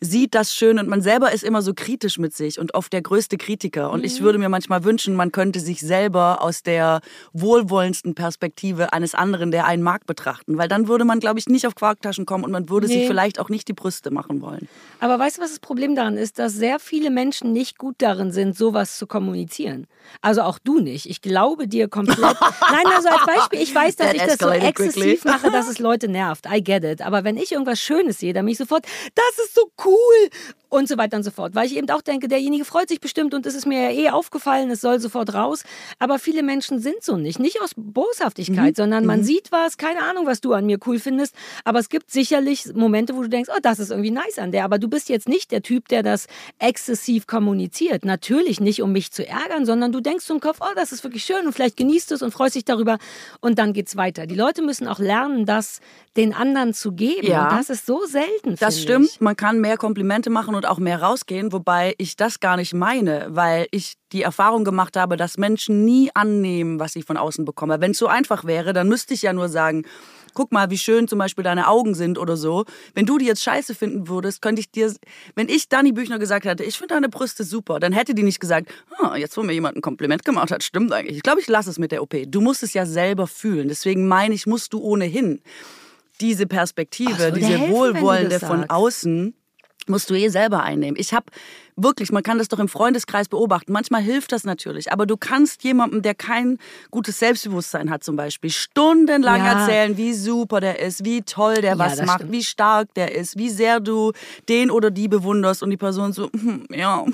C: sieht das schön und man selber ist immer so kritisch mit sich und oft der größte Kritiker. Und mhm. ich würde mir manchmal wünschen, man könnte sich selber aus der wohlwollendsten Perspektive eines anderen, der einen mag, betrachten. Weil dann würde man, glaube ich, nicht auf Quarktaschen kommen und man würde nee. sich vielleicht auch nicht die Brüste machen wollen.
B: Aber weißt du, was das Problem daran ist? Dass sehr viele Menschen nicht gut darin sind, sowas zu kommunizieren. Also auch du nicht. Ich glaube dir komplett. Nein, also als Beispiel, ich weiß, dass That ich das so exzessiv quickly. mache, dass es Leute nervt. I get it. Aber wenn ich irgendwas Schönes sehe, dann bin ich sofort, das ist so cool cool und so weiter und so fort. Weil ich eben auch denke, derjenige freut sich bestimmt und es ist mir ja eh aufgefallen, es soll sofort raus. Aber viele Menschen sind so nicht. Nicht aus Boshaftigkeit, mhm. sondern man mhm. sieht was, keine Ahnung, was du an mir cool findest. Aber es gibt sicherlich Momente, wo du denkst, oh, das ist irgendwie nice an der. Aber du bist jetzt nicht der Typ, der das exzessiv kommuniziert. Natürlich nicht, um mich zu ärgern, sondern du denkst zum Kopf, oh, das ist wirklich schön und vielleicht genießt es und freust dich darüber und dann geht's weiter. Die Leute müssen auch lernen, das den anderen zu geben. Ja. Und das ist so selten.
C: Das stimmt. Ich. Man kann mehr Komplimente machen und auch mehr rausgehen, wobei ich das gar nicht meine, weil ich die Erfahrung gemacht habe, dass Menschen nie annehmen, was ich von außen bekomme. Wenn es so einfach wäre, dann müsste ich ja nur sagen, guck mal, wie schön zum Beispiel deine Augen sind oder so. Wenn du die jetzt scheiße finden würdest, könnte ich dir, wenn ich Dani Büchner gesagt hätte, ich finde deine Brüste super, dann hätte die nicht gesagt, oh, jetzt wo mir jemand ein Kompliment gemacht hat, stimmt eigentlich. Ich glaube, ich lasse es mit der OP. Du musst es ja selber fühlen. Deswegen meine ich, musst du ohnehin diese Perspektive, so, diese helfen, wohlwollende von außen, musst du eh selber einnehmen. Ich habe wirklich, man kann das doch im Freundeskreis beobachten. Manchmal hilft das natürlich, aber du kannst jemandem, der kein gutes Selbstbewusstsein hat zum Beispiel, stundenlang ja. erzählen, wie super der ist, wie toll der ja, was macht, stimmt. wie stark der ist, wie sehr du den oder die bewunderst und die Person so, hm, ja,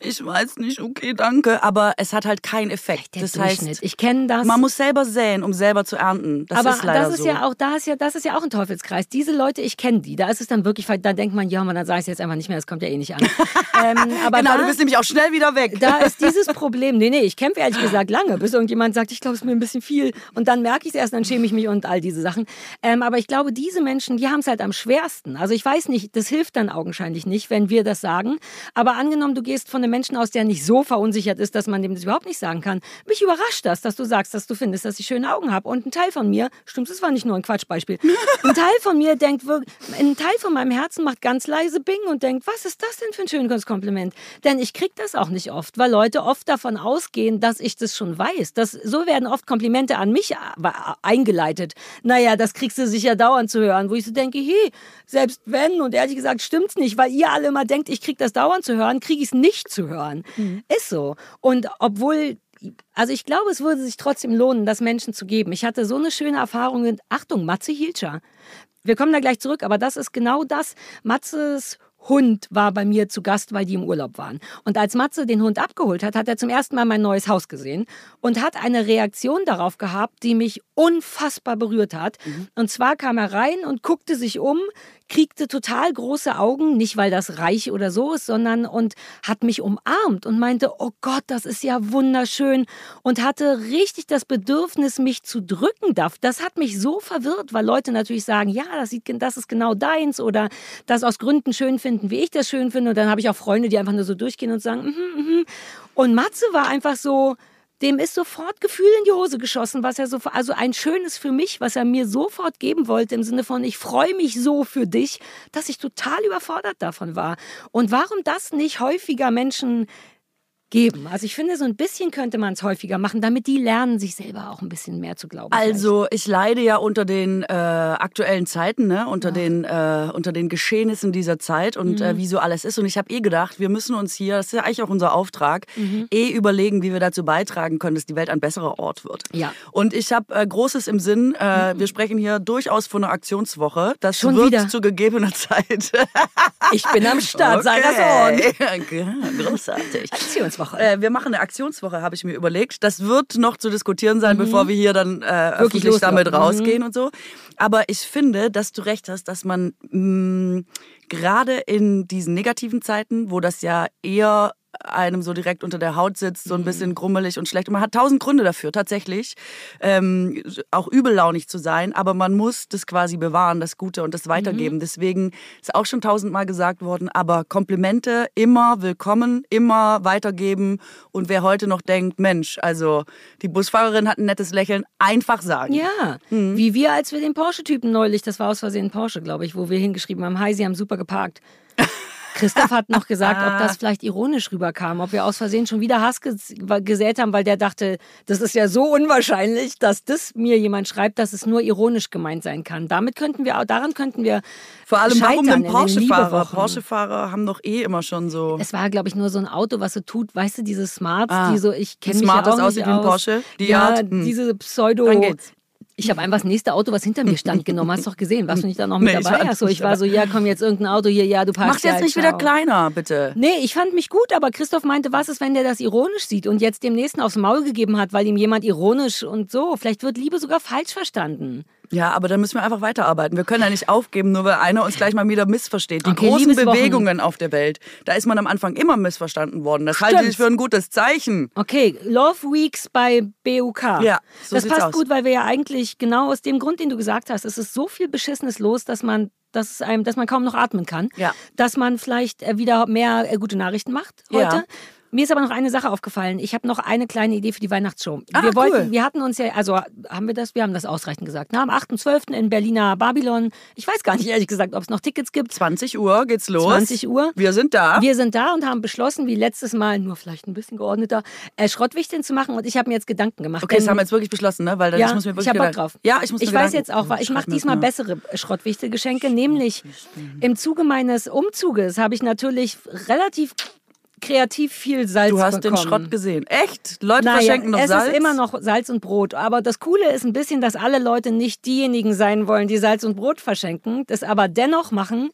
C: ich weiß nicht, okay, danke, aber es hat halt keinen Effekt.
B: Der das heißt, ich kenne das.
C: Man muss selber säen, um selber zu ernten. Das
B: aber
C: ist leider
B: das ist
C: so.
B: ja auch, da ist ja, das ist ja auch ein Teufelskreis. Diese Leute, ich kenne die. Da ist es dann wirklich, da denkt man, ja, man dann sage ich es jetzt einfach nicht mehr, das kommt ja eh nicht an. ähm,
C: aber genau, da, du bist nämlich auch schnell wieder weg.
B: Da ist dieses Problem. Nee, nee, ich kämpfe ehrlich gesagt lange, bis irgendjemand sagt, ich glaube, es ist mir ein bisschen viel. Und dann merke ich es erst, dann schäme ich mich und all diese Sachen. Ähm, aber ich glaube, diese Menschen, die haben es halt am schwersten. Also ich weiß nicht, das hilft dann augenscheinlich nicht, wenn wir das sagen. Aber angenommen, du gehst von einem Menschen aus, der nicht so verunsichert ist, dass man dem das überhaupt nicht sagen kann. Mich überrascht das, dass du sagst, dass du findest, dass ich schöne Augen habe. Und ein Teil von mir, stimmt, das war nicht nur ein Quatschbeispiel, ein Teil von mir denkt, ein Teil von meinem Herzen macht ganz leise Bing und denkt, was ist das denn für ein schönes Kompliment? Denn ich kriege das auch nicht oft, weil Leute oft davon ausgehen, dass ich das schon weiß. Das, so werden oft Komplimente an mich eingeleitet. Naja, das kriegst du sicher dauernd zu hören, wo ich so denke, hey, selbst wenn, und ehrlich gesagt stimmt's nicht, weil ihr alle immer denkt, ich krieg das dauernd zu hören, kriege ich es nicht zu hören. Mhm. Ist so. Und obwohl also ich glaube, es würde sich trotzdem lohnen, das Menschen zu geben. Ich hatte so eine schöne Erfahrung mit, Achtung, Matze Hilscher. Wir kommen da gleich zurück, aber das ist genau das. Matzes Hund war bei mir zu Gast, weil die im Urlaub waren. Und als Matze den Hund abgeholt hat, hat er zum ersten Mal mein neues Haus gesehen und hat eine Reaktion darauf gehabt, die mich unfassbar berührt hat. Mhm. Und zwar kam er rein und guckte sich um, kriegte total große Augen, nicht weil das reich oder so ist, sondern und hat mich umarmt und meinte, oh Gott, das ist ja wunderschön und hatte richtig das Bedürfnis, mich zu drücken. Das hat mich so verwirrt, weil Leute natürlich sagen, ja, das, sieht, das ist genau deins oder das aus Gründen schön finden, wie ich das schön finde. Und dann habe ich auch Freunde, die einfach nur so durchgehen und sagen, mm -hmm, mm und Matze war einfach so, dem ist sofort Gefühl in die Hose geschossen, was er so, also ein schönes für mich, was er mir sofort geben wollte, im Sinne von, ich freue mich so für dich, dass ich total überfordert davon war. Und warum das nicht häufiger Menschen geben. Also ich finde, so ein bisschen könnte man es häufiger machen, damit die lernen, sich selber auch ein bisschen mehr zu glauben.
C: Also ich leide ja unter den äh, aktuellen Zeiten, ne? unter, ja. den, äh, unter den Geschehnissen dieser Zeit und äh, mhm. äh, wie so alles ist. Und ich habe eh gedacht, wir müssen uns hier, das ist ja eigentlich auch unser Auftrag, mhm. eh überlegen, wie wir dazu beitragen können, dass die Welt ein besserer Ort wird.
B: Ja.
C: Und ich habe äh, Großes im Sinn. Äh, mhm. Wir sprechen hier durchaus von einer Aktionswoche. Das
B: Schon
C: wird
B: wieder?
C: zu gegebener Zeit.
B: ich bin am Start, okay. sei das
C: on. Großartig.
B: Aktionswoche.
C: Äh, wir machen eine Aktionswoche, habe ich mir überlegt. Das wird noch zu diskutieren sein, mhm. bevor wir hier dann äh, öffentlich damit mhm. rausgehen und so. Aber ich finde, dass du recht hast, dass man mh, mm, gerade in diesen negativen Zeiten, wo das ja eher einem so direkt unter der Haut sitzt, so ein mhm. bisschen grummelig und schlecht. Und man hat tausend Gründe dafür, tatsächlich, ähm, auch übellaunig zu sein, aber man muss das quasi bewahren, das Gute und das Weitergeben. Mhm. Deswegen ist auch schon tausendmal gesagt worden, aber Komplimente immer willkommen, immer weitergeben. Und wer heute noch denkt, Mensch, also die Busfahrerin hat ein nettes Lächeln, einfach sagen.
B: Ja, mhm. wie wir, als wir den Porsche-Typen neulich, das war aus Versehen Porsche, glaube ich, wo wir hingeschrieben haben, hi, Sie haben super geparkt. Christoph hat noch gesagt, ob das vielleicht ironisch rüberkam, ob wir aus Versehen schon wieder Hass gesät haben, weil der dachte, das ist ja so unwahrscheinlich, dass das mir jemand schreibt, dass es nur ironisch gemeint sein kann. Damit könnten wir, daran könnten wir
C: vor allem warum denn Porsche-Fahrer? Porsche-Fahrer haben doch eh immer schon so.
B: Es war, glaube ich, nur so ein Auto, was so tut, weißt du, diese Smarts, ah, die so, ich kenne mich
C: Smart,
B: ja auch
C: das aussieht wie ein Porsche.
B: Die ja, hat, hm. diese Pseudo. Ich habe einfach das nächste Auto, was hinter mir stand, genommen. Hast du doch gesehen? Warst du nicht da noch mit nee, dabei? Achso, ich war so, ja, komm jetzt irgendein Auto hier, ja, du
C: parkst Mach's jetzt nicht wieder kleiner, bitte.
B: Nee, ich fand mich gut, aber Christoph meinte, was ist, wenn der das ironisch sieht und jetzt dem nächsten aufs Maul gegeben hat, weil ihm jemand ironisch und so. Vielleicht wird Liebe sogar falsch verstanden.
C: Ja, aber dann müssen wir einfach weiterarbeiten. Wir können ja nicht aufgeben, nur weil einer uns gleich mal wieder missversteht. Die okay, großen Bewegungen auf der Welt, da ist man am Anfang immer missverstanden worden. Das Stimmt. halte ich für ein gutes Zeichen.
B: Okay, Love Weeks bei BUK.
C: Ja,
B: so Das passt aus. gut, weil wir ja eigentlich genau aus dem Grund, den du gesagt hast, es ist so viel Beschissenes los, dass man dass, einem, dass man kaum noch atmen kann.
C: Ja.
B: Dass man vielleicht äh, wieder mehr äh, gute Nachrichten macht heute. Ja. Mir ist aber noch eine Sache aufgefallen. Ich habe noch eine kleine Idee für die Weihnachtsshow.
C: Ah,
B: wir wollten,
C: cool.
B: wir hatten uns ja, also haben wir das, wir haben das ausreichend gesagt. Na, am 8.12. in Berliner Babylon. Ich weiß gar nicht ehrlich gesagt, ob es noch Tickets gibt.
C: 20 Uhr geht's los.
B: 20 Uhr.
C: Wir sind da.
B: Wir sind da und haben beschlossen, wie letztes Mal, nur vielleicht ein bisschen geordneter, äh, Schrottwichteln zu machen. Und ich habe mir jetzt Gedanken gemacht.
C: Okay, das haben wir jetzt wirklich beschlossen, ne? Weil dann,
B: ja,
C: ich muss mir
B: wirklich ich habe Bock drauf.
C: Ja, ich muss
B: Ich weiß jetzt auch, ich mache diesmal bessere Schrottwichtelgeschenke, nämlich im Zuge meines Umzuges habe ich natürlich relativ kreativ viel Salz
C: Du hast
B: bekommen.
C: den Schrott gesehen. Echt? Leute
B: naja,
C: verschenken noch
B: es
C: Salz?
B: Es ist immer noch Salz und Brot. Aber das Coole ist ein bisschen, dass alle Leute nicht diejenigen sein wollen, die Salz und Brot verschenken, das aber dennoch machen,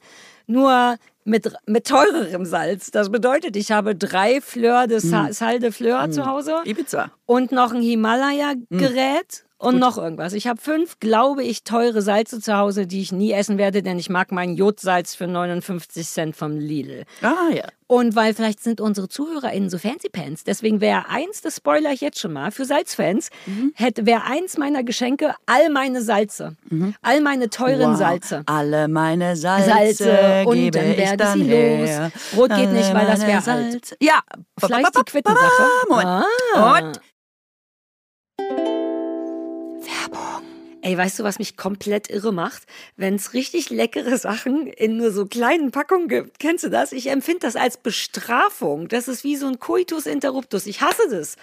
B: nur mit, mit teurerem Salz. Das bedeutet, ich habe drei Fleur de hm. Sal de Fleur hm. zu Hause.
C: Ibiza.
B: Und noch ein Himalaya-Gerät. Hm und Gut. noch irgendwas. Ich habe fünf, glaube ich, teure Salze zu Hause, die ich nie essen werde, denn ich mag mein Jodsalz für 59 Cent vom Lidl.
C: Ah ja.
B: Und weil vielleicht sind unsere ZuhörerInnen so Fancy Pants, deswegen wäre eins, das spoiler ich jetzt schon mal, für Salzfans, mhm. wäre eins meiner Geschenke all meine Salze. Mhm. All meine teuren wow. Salze.
C: Alle meine Salze, Salze
B: und dann werde sie her. los. Brot geht nicht, weil das wäre alt.
C: Ja.
B: Vielleicht die Quittensache.
C: Moment. Ah. Und
B: Ey, weißt du, was mich komplett irre macht? Wenn es richtig leckere Sachen in nur so kleinen Packungen gibt. Kennst du das? Ich empfinde das als Bestrafung. Das ist wie so ein Coitus interruptus. Ich hasse das.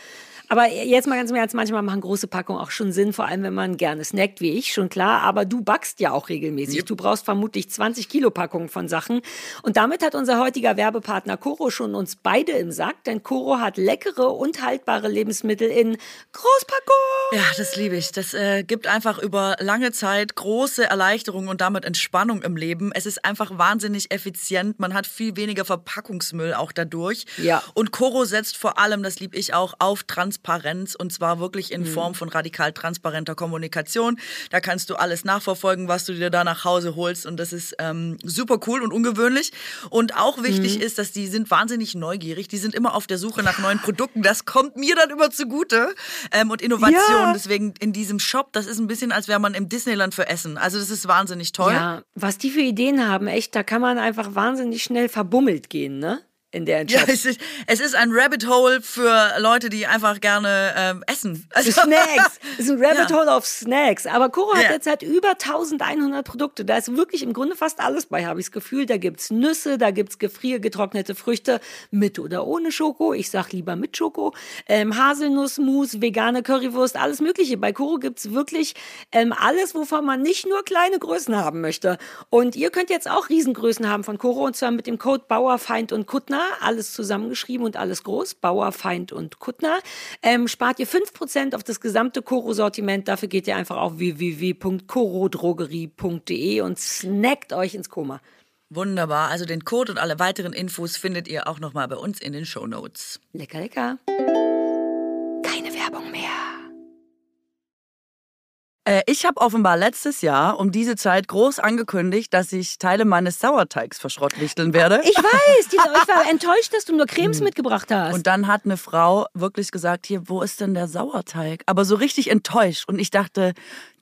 B: Aber jetzt mal ganz im Ernst, manchmal machen große Packungen auch schon Sinn, vor allem wenn man gerne snackt, wie ich, schon klar. Aber du backst ja auch regelmäßig. Yep. Du brauchst vermutlich 20 Kilo Packungen von Sachen. Und damit hat unser heutiger Werbepartner Coro schon uns beide im Sack, denn Coro hat leckere und haltbare Lebensmittel in Großpackung.
C: Ja, das liebe ich. Das äh, gibt einfach über lange Zeit große Erleichterung und damit Entspannung im Leben. Es ist einfach wahnsinnig effizient. Man hat viel weniger Verpackungsmüll auch dadurch.
B: Ja.
C: Und Coro setzt vor allem, das liebe ich auch, auf Transparenz Transparenz und zwar wirklich in mhm. Form von radikal transparenter Kommunikation. Da kannst du alles nachverfolgen, was du dir da nach Hause holst und das ist ähm, super cool und ungewöhnlich. Und auch wichtig mhm. ist, dass die sind wahnsinnig neugierig, die sind immer auf der Suche nach neuen Produkten. Das kommt mir dann immer zugute ähm, und Innovation. Ja. Deswegen in diesem Shop, das ist ein bisschen, als wäre man im Disneyland für Essen. Also das ist wahnsinnig toll.
B: Ja, was die für Ideen haben, echt, da kann man einfach wahnsinnig schnell verbummelt gehen, ne? In deren
C: Ja,
B: Shops.
C: es ist, es ist ein Rabbit Hole für Leute, die einfach gerne ähm, essen. Also,
B: Snacks. Es ist ein Rabbit
C: Ja.
B: Hole auf Snacks. Aber Koro hat
C: Ja.
B: jetzt halt über 1100 Produkte. Da ist wirklich im Grunde fast alles bei, habe ich das Gefühl. Da gibt's Nüsse, da gibt's gefriergetrocknete Früchte mit oder ohne Schoko. Ich sag lieber mit Schoko. Ähm, Haselnussmus, vegane Currywurst, alles Mögliche. Bei Koro gibt's wirklich ähm, alles, wovon man nicht nur kleine Größen haben möchte. Und ihr könnt jetzt auch Riesengrößen haben von Koro und zwar mit dem Code Bauerfeind und Kuttner. Alles zusammengeschrieben und alles groß. Bauerfeind und Kuttner. Ähm, spart ihr 5% auf das gesamte Koro-Sortiment. Dafür geht ihr einfach auf www.korodrogerie.de und snackt euch ins Koma.
C: Wunderbar. Also den Code und alle weiteren Infos findet ihr auch nochmal bei uns in den Show Notes.
B: Lecker, lecker.
C: Äh, ich habe offenbar letztes Jahr um diese Zeit groß angekündigt, dass ich Teile meines Sauerteigs verschrottwichteln werde.
B: Ich weiß, diese, ich war enttäuscht, dass du nur Cremes mitgebracht hast.
C: Und dann hat eine Frau wirklich gesagt, hier, wo ist denn der Sauerteig? Aber so richtig enttäuscht. Und ich dachte,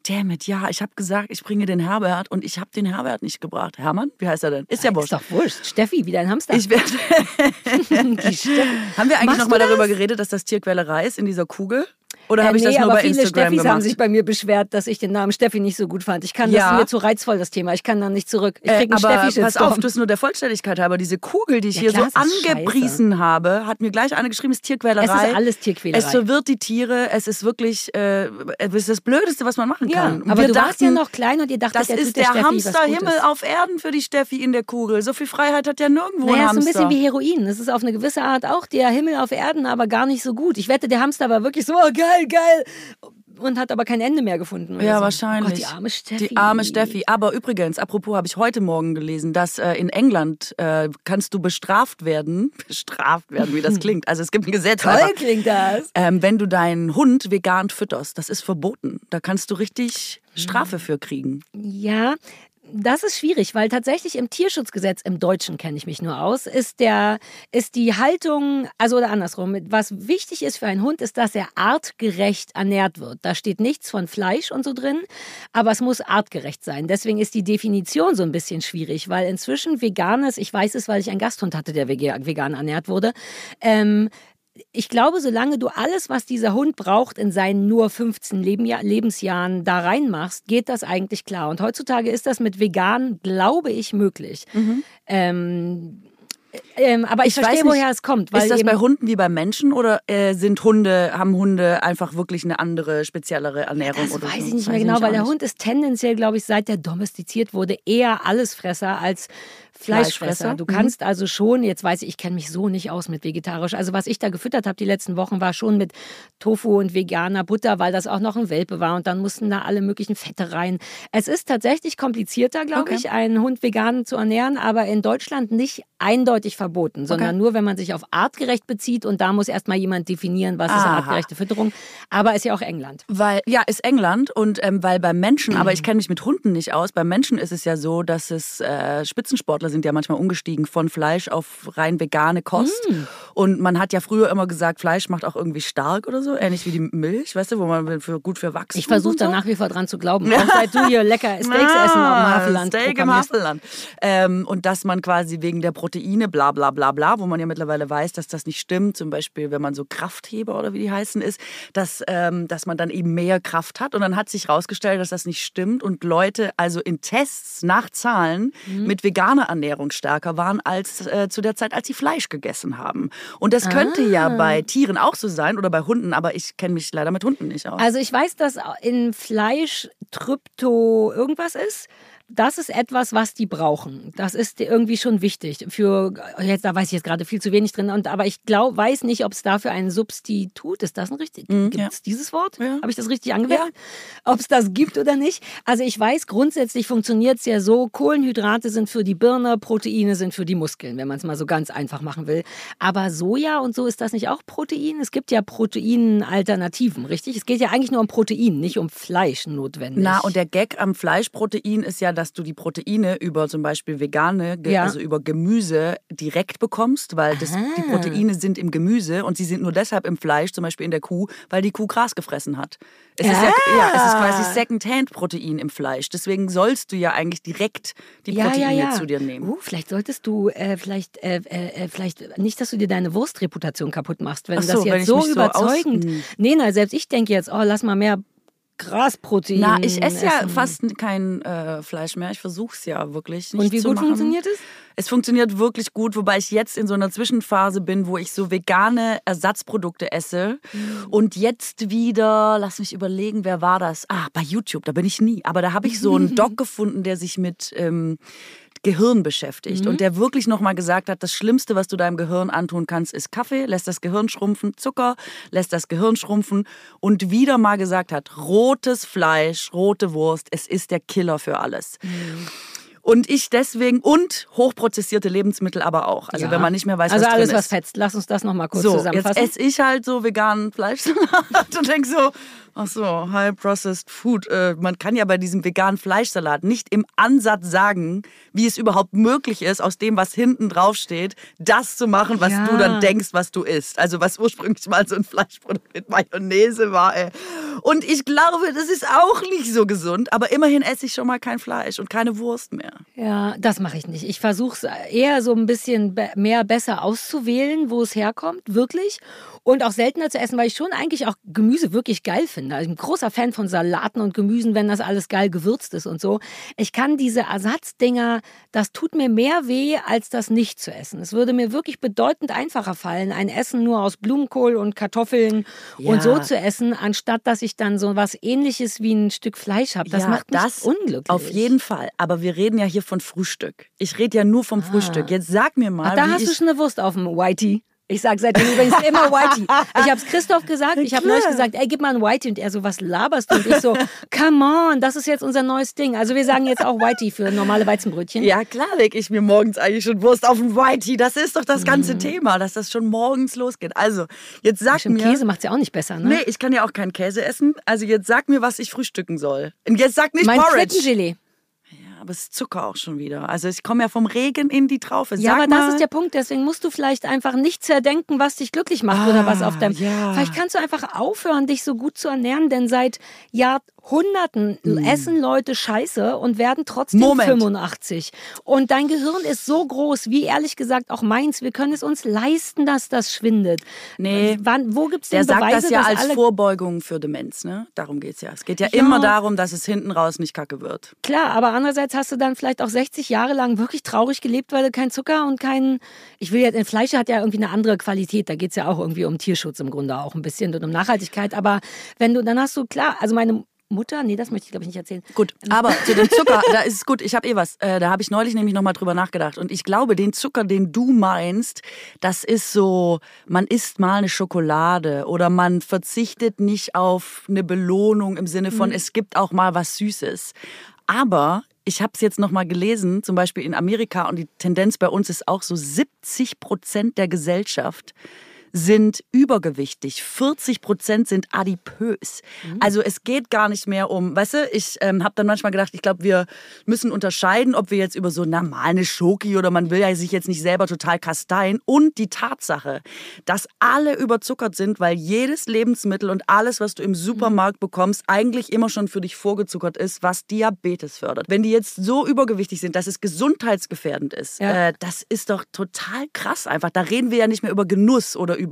C: damn it, ja, ich habe gesagt, ich bringe den Herbert und ich habe den Herbert nicht gebracht. Hermann, wie heißt er denn? Ist ja
B: ist
C: wurscht.
B: doch wurscht. Steffi, wieder ein Hamster.
C: Ich werde. Haben wir eigentlich
B: Machst
C: noch mal
B: du
C: darüber geredet, dass das Tierquälerei ist in dieser Kugel? Oder
B: Äh,
C: habe ich
B: nee,
C: das nur
B: aber
C: bei
B: viele
C: Instagram
B: Steffis
C: gemacht?
B: haben sich bei mir beschwert, dass ich den Namen Steffi nicht so gut fand. Ich kann,
C: Ja.
B: das ist mir zu reizvoll, das Thema. Ich kann da nicht zurück. Ich
C: Äh,
B: krieg einen
C: aber
B: Steffi
C: pass auf, das ist nur der Vollständigkeit halber. Diese Kugel, die ich
B: Ja,
C: hier
B: klar,
C: so
B: es ist
C: angepriesen habe, hat mir gleich eine geschrieben, ist Tierquälerei.
B: Es ist alles Tierquälerei.
C: Es verwirrt die Tiere. Es ist wirklich, äh, es ist das Blödeste, was man machen
B: Ja,
C: kann. Und
B: aber
C: wir
B: du warst ja
C: dachten,
B: noch klein und ihr dachtet,
C: Das ist
B: der
C: der Hamsterhimmel auf Erden für die Steffi in der Kugel. So viel Freiheit hat ja nirgendwo
B: Naja,
C: ein
B: so ein
C: Hamster.
B: bisschen wie Heroin. Das ist auf eine gewisse Art auch der Himmel auf Erden, aber gar nicht so gut. Ich wette, der Hamster war wirklich so, oh, geil, geil. Und hat aber kein Ende mehr gefunden.
C: Ja,
B: so.
C: wahrscheinlich.
B: Oh Gott, die arme Steffi.
C: Die arme Steffi. Aber übrigens, apropos, habe ich heute Morgen gelesen, dass äh, in England äh, kannst du bestraft werden. Bestraft werden, wie das klingt. Also es gibt ein Gesetz.
B: Toll
C: einfach.
B: klingt das.
C: Ähm, wenn du deinen Hund vegan fütterst, das ist verboten. Da kannst du richtig Strafe für kriegen.
B: Ja, das ist schwierig, weil tatsächlich im Tierschutzgesetz, im Deutschen kenne ich mich nur aus, ist der, ist die Haltung, also oder andersrum, was wichtig ist für einen Hund, ist, dass er artgerecht ernährt wird. Da steht nichts von Fleisch und so drin, aber es muss artgerecht sein. Deswegen ist die Definition so ein bisschen schwierig, weil inzwischen veganes, ich weiß es, weil ich einen Gasthund hatte, der vega- vegan ernährt wurde, ähm, ich glaube, solange du alles, was dieser Hund braucht, in seinen nur 15 Lebenja Lebensjahren da reinmachst, geht das eigentlich klar. Und heutzutage ist das mit vegan, glaube ich, möglich. Ähm, ähm, aber ich,
C: Mhm. Ich weiß
B: verstehe,
C: nicht,
B: woher es kommt.
C: Ist das bei Hunden wie bei Menschen oder äh, sind Hunde, haben Hunde einfach wirklich eine andere, speziellere Ernährung?
B: das
C: oder
B: weiß
C: so?
B: ich nicht mehr genau, weil der
C: nicht.
B: Hund ist tendenziell, glaube ich, seit der domestiziert wurde, eher Allesfresser als Fleischfresser. Du
C: Mhm.
B: kannst also schon, jetzt weiß ich, ich kenne mich so nicht aus mit vegetarisch. Also was ich da gefüttert habe die letzten Wochen war schon mit Tofu und veganer Butter, weil das auch noch ein Welpe war und dann mussten da alle möglichen Fette rein. Es ist tatsächlich komplizierter, glaube
C: Okay.
B: ich, einen Hund vegan zu ernähren, aber in Deutschland nicht eindeutig verboten, sondern nur, wenn man sich auf artgerecht bezieht und da muss erstmal jemand definieren, was ist
C: Aha.
B: artgerechte Fütterung. Aber ist ja auch England.
C: Weil, ja, ist England und ähm, weil beim Menschen, aber ich kenne mich mit Hunden nicht aus, beim Menschen ist es ja so, dass es äh, Spitzensportler sind ja manchmal umgestiegen von Fleisch auf rein vegane Kost. Und man hat ja früher immer gesagt, Fleisch macht auch irgendwie stark oder so, ähnlich wie die Milch, weißt du, wo man für, gut für Wachstum
B: Ich versuche
C: und so.
B: da nach wie vor dran zu glauben. Auch seit du hier lecker Steaks essen auf.
C: Ah, Steak im. Havelland. Ähm, und dass man quasi wegen der Proteine, bla bla bla bla, wo man ja mittlerweile weiß, dass das nicht stimmt, zum Beispiel, wenn man so Kraftheber oder wie die heißen ist, dass, ähm, dass man dann eben mehr Kraft hat. Und dann hat sich herausgestellt, dass das nicht stimmt und Leute also in Tests nach Zahlen
B: Mhm.
C: mit veganer Ernährung stärker waren als äh, zu der Zeit, als sie Fleisch gegessen haben. Und das könnte ja
B: Ah.
C: bei Tieren auch so sein oder bei Hunden, aber ich kenne mich leider mit Hunden nicht aus.
B: Also ich weiß, dass in Fleisch Trypto irgendwas ist. Das ist etwas, was die brauchen. Das ist irgendwie schon wichtig. Für jetzt da weiß ich jetzt gerade viel zu wenig drin. Und aber ich glaube, weiß nicht, ob es dafür ein Substitut ist. Das ein richtig? Gibt
C: ja.
B: es dieses Wort?
C: Ja.
B: Habe ich das richtig angewendet? Ob es das gibt oder nicht? Also ich weiß, grundsätzlich funktioniert es ja so: Kohlenhydrate sind für die Birne, Proteine sind für die Muskeln, wenn man es mal so ganz einfach machen will. Aber Soja und so ist das nicht auch Protein? Es gibt ja Proteinalternativen, richtig? Es geht ja eigentlich nur um Protein, nicht um Fleisch notwendig.
C: Na, und der Gag am Fleischprotein ist ja, dass du die Proteine über zum Beispiel vegane,
B: Ja.
C: also über Gemüse direkt bekommst, weil das, die
B: Ah.
C: Proteine sind im Gemüse und sie sind nur deshalb im Fleisch, zum Beispiel in der Kuh, weil die Kuh Gras gefressen hat. Es ist, ja, ja, es ist quasi Second-Hand-Protein im Fleisch. Deswegen sollst du ja eigentlich direkt die Proteine zu dir nehmen.
B: Uh, vielleicht solltest du, äh, vielleicht, äh, äh, äh, vielleicht nicht, dass du dir deine Wurstreputation kaputt machst, wenn du
C: so,
B: das jetzt so
C: mich so
B: überzeugend.
C: aus-
B: nee, na, selbst ich denke jetzt, oh, lass mal mehr Grasprotein.
C: Na, ich esse ja
B: essen.
C: fast kein äh, Fleisch mehr. Ich versuche es ja wirklich. Nicht
B: Und wie
C: zu
B: gut
C: machen.
B: funktioniert es?
C: Es funktioniert wirklich gut, wobei ich jetzt in so einer Zwischenphase bin, wo ich so vegane Ersatzprodukte esse.
B: Mhm.
C: Und jetzt wieder, lass mich überlegen, wer war das? Ah, bei YouTube, da bin ich nie. Aber da habe ich so einen Doc gefunden, der sich mit ähm, Gehirn beschäftigt
B: Mhm.
C: und der wirklich nochmal gesagt hat, das Schlimmste, was du deinem Gehirn antun kannst, ist Kaffee, lässt das Gehirn schrumpfen, Zucker, lässt das Gehirn schrumpfen und wieder mal gesagt hat, rotes Fleisch, rote Wurst, es ist der Killer für alles.
B: Mhm.
C: Und ich deswegen, und hochprozessierte Lebensmittel aber auch. Also
B: Ja.
C: wenn man nicht mehr weiß,
B: Also
C: was
B: alles,
C: drin
B: was
C: ist.
B: fetzt. Lass uns das nochmal kurz
C: So, jetzt
B: zusammenfassen.
C: esse ich halt so veganen Fleischsalat und denk so, ach so, high processed food. Äh, man kann ja bei diesem veganen Fleischsalat nicht im Ansatz sagen, wie es überhaupt möglich ist, aus dem, was hinten drauf steht, das zu machen, was
B: Ja.
C: du dann denkst, was du isst. Also was ursprünglich mal so ein Fleischprodukt mit Mayonnaise war, ey. Und ich glaube, das ist auch nicht so gesund, aber immerhin esse ich schon mal kein Fleisch und keine Wurst mehr.
B: Ja, das mache ich nicht. Ich versuche es eher so ein bisschen mehr besser auszuwählen, wo es herkommt, wirklich. Und auch seltener zu essen, weil ich schon eigentlich auch Gemüse wirklich geil finde. Also ich bin ein großer Fan von Salaten und Gemüsen, wenn das alles geil gewürzt ist und so. Ich kann diese Ersatzdinger, das tut mir mehr weh, als das nicht zu essen. Es würde mir wirklich bedeutend einfacher fallen, ein Essen nur aus Blumenkohl und Kartoffeln und
C: Ja.
B: so zu essen, anstatt dass ich dann so was ähnliches wie ein Stück Fleisch habe. Das
C: ja,
B: macht mich
C: das
B: unglücklich.
C: Auf jeden Fall. Aber wir reden ja hier von Frühstück. Ich rede ja nur vom Frühstück. Jetzt sag mir mal,
B: Ah. Ach, da hast du schon eine Wurst auf dem Whitey. Ich sage seitdem übrigens immer Whitey. Ich habe es Christoph gesagt. Ich habe neulich gesagt, ey, gib mal ein Whitey. Und er so, was laberst du? Und ich so, come on, das ist jetzt unser neues Ding. Also wir sagen jetzt auch Whitey für normale Weizenbrötchen.
C: Ja, klar leg ich mir morgens eigentlich schon Wurst auf den Whitey. Das ist doch das ganze
B: Mhm.
C: Thema, dass das schon morgens losgeht. Also, jetzt sag
B: Stimmt,
C: mir...
B: Käse macht's ja auch nicht besser, ne?
C: Nee, ich kann ja auch keinen Käse essen. Also jetzt sag mir, was ich frühstücken soll. Und jetzt sag nicht
B: mein
C: Porridge.
B: Frittengelee.
C: Ja, aber es ist Zucker auch schon wieder. Also ich komme ja vom Regen in die Traufe.
B: Ja,
C: Sag
B: aber
C: mal,
B: das ist der Punkt. Deswegen musst du vielleicht einfach nicht zerdenken, was dich glücklich macht oder was auf deinem.
C: Ah, ja.
B: Vielleicht kannst du einfach aufhören, dich so gut zu ernähren, denn seit Jahrhunderten essen Leute Scheiße und werden trotzdem.
C: Moment.
B: 85. Und dein Gehirn ist so groß, wie ehrlich gesagt auch meins. Wir können es uns leisten, dass das schwindet.
C: Nee.
B: Wann, wo gibt's
C: Der
B: denn
C: sagt
B: Beweise,
C: das ja als Vorbeugung für Demenz, ne? Darum geht's ja. Es geht ja,
B: Ja.
C: immer darum, dass es hinten raus nicht kacke wird.
B: Klar, aber andererseits hast du dann vielleicht auch 60 Jahre lang wirklich traurig gelebt, weil du kein Zucker und kein. Ich will jetzt, Fleisch hat ja irgendwie eine andere Qualität. Da geht es ja auch irgendwie um Tierschutz im Grunde auch ein bisschen und um Nachhaltigkeit. Aber wenn du, dann hast du, klar, also meine Mutter, nee, das möchte ich glaube ich nicht erzählen.
C: Gut, aber zu dem Zucker, da ist es gut. Ich habe eh was. Äh, da habe ich neulich nämlich nochmal drüber nachgedacht. Und ich glaube, den Zucker, den du meinst, das ist so, man isst mal eine Schokolade oder man verzichtet nicht auf eine Belohnung im Sinne von, es gibt auch mal was Süßes. Aber ich habe es jetzt nochmal gelesen, zum Beispiel in Amerika, und die Tendenz bei uns ist auch so, 70 Prozent der Gesellschaft sind übergewichtig, 40 Prozent sind adipös. Also es geht gar nicht mehr um, weißt du, ich ähm, habe dann manchmal gedacht, ich glaube, wir müssen unterscheiden, ob wir jetzt über so normal eine Schoki oder man will ja sich jetzt nicht selber total kasteien und die Tatsache, dass alle überzuckert sind, weil jedes Lebensmittel und alles, was du im Supermarkt bekommst, eigentlich immer schon für dich vorgezuckert ist, was Diabetes fördert. Wenn die jetzt so übergewichtig sind, dass es gesundheitsgefährdend ist,
B: Ja.
C: äh, das ist doch total krass einfach. Da reden wir ja nicht mehr über Genuss oder über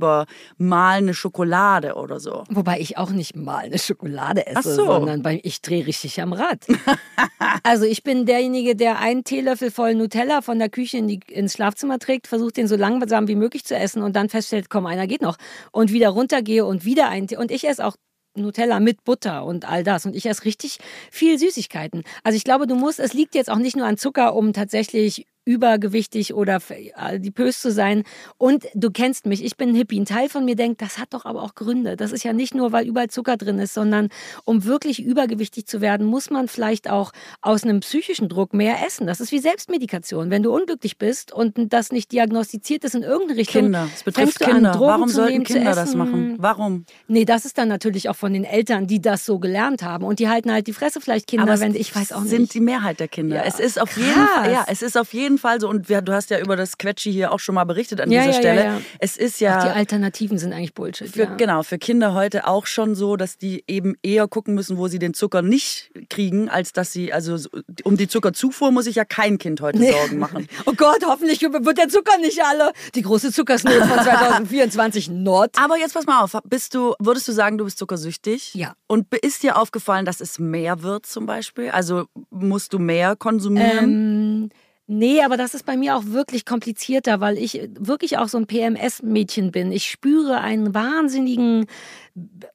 C: mal eine Schokolade oder so.
B: Wobei ich auch nicht mal eine Schokolade esse,
C: so.
B: sondern bei, ich drehe richtig am Rad. also ich bin derjenige, der einen Teelöffel voll Nutella von der Küche in die, ins Schlafzimmer trägt, versucht den so langsam wie möglich zu essen und dann feststellt, komm, einer geht noch. Und wieder runtergehe und wieder ein Tee. Und ich esse auch Nutella mit Butter und all das. Und ich esse richtig viel Süßigkeiten. Also ich glaube, du musst, es liegt jetzt auch nicht nur an Zucker, um tatsächlich übergewichtig oder adipös zu sein. Und du kennst mich, ich bin ein Hippie. Ein Teil von mir denkt, das hat doch aber auch Gründe. Das ist ja nicht nur, weil überall Zucker drin ist, sondern um wirklich übergewichtig zu werden, muss man vielleicht auch aus einem psychischen Druck mehr essen. Das ist wie Selbstmedikation. Wenn du unglücklich bist und das nicht diagnostiziert ist in irgendeine Richtung,
C: Kinder. Es betrifft Kinder.
B: An, Drogen
C: Warum
B: zu
C: sollten
B: nehmen,
C: Kinder
B: zu
C: das machen? Warum?
B: Nee, das ist dann natürlich auch von den Eltern, die das so gelernt haben. Und die halten halt die Fresse vielleicht Kinder,
C: Aber
B: wenn ich weiß auch nicht.
C: sind die Mehrheit der Kinder.
B: Ja.
C: Es ist auf
B: Krass.
C: jeden Fall, ja, es ist auf jeden Fall so. Und wir, du hast ja über das Quetschi hier auch schon mal berichtet an
B: Ja,
C: dieser
B: ja,
C: Stelle.
B: ja.
C: Es ist ja
B: Ach, die Alternativen sind eigentlich Bullshit.
C: für, genau für Kinder heute auch schon so, dass die eben eher gucken müssen, wo sie den Zucker nicht kriegen, als dass sie also so- um die Zuckerzufuhr muss ich ja kein Kind heute Sorgen machen.
B: Oh Gott, hoffentlich wird der Zucker nicht alle. Die große Zuckersnot von 2024 not.
C: Aber jetzt pass mal auf, bist du, würdest du sagen, du bist zuckersüchtig?
B: Ja.
C: Und ist dir aufgefallen, dass es mehr wird zum Beispiel? Also musst du mehr konsumieren?
B: Ähm, nee, aber das ist bei mir auch wirklich komplizierter, weil ich wirklich auch so ein PMS-Mädchen bin. Ich spüre einen wahnsinnigen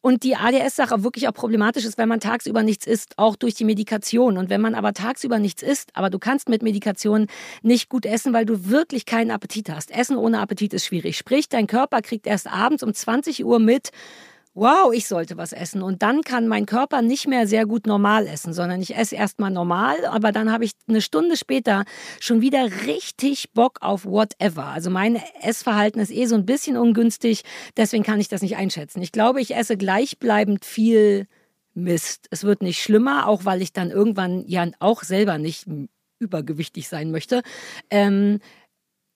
B: und die ADS-Sache wirklich auch problematisch ist, wenn man tagsüber nichts isst, auch durch die Medikation. Und wenn man aber tagsüber nichts isst, aber du kannst mit Medikation nicht gut essen, weil du wirklich keinen Appetit hast. Essen ohne Appetit ist schwierig. Sprich, dein Körper kriegt erst abends um 20 Uhr mit, wow, ich sollte was essen. Und dann kann mein Körper nicht mehr sehr gut normal essen, sondern ich esse erstmal normal, aber dann habe ich eine Stunde später schon wieder richtig Bock auf whatever. Also mein Essverhalten ist eh so ein bisschen ungünstig, deswegen kann ich das nicht einschätzen. Ich glaube, ich esse gleichbleibend viel Mist. Es wird nicht schlimmer, auch weil ich dann irgendwann ja auch selber nicht übergewichtig sein möchte. Ähm,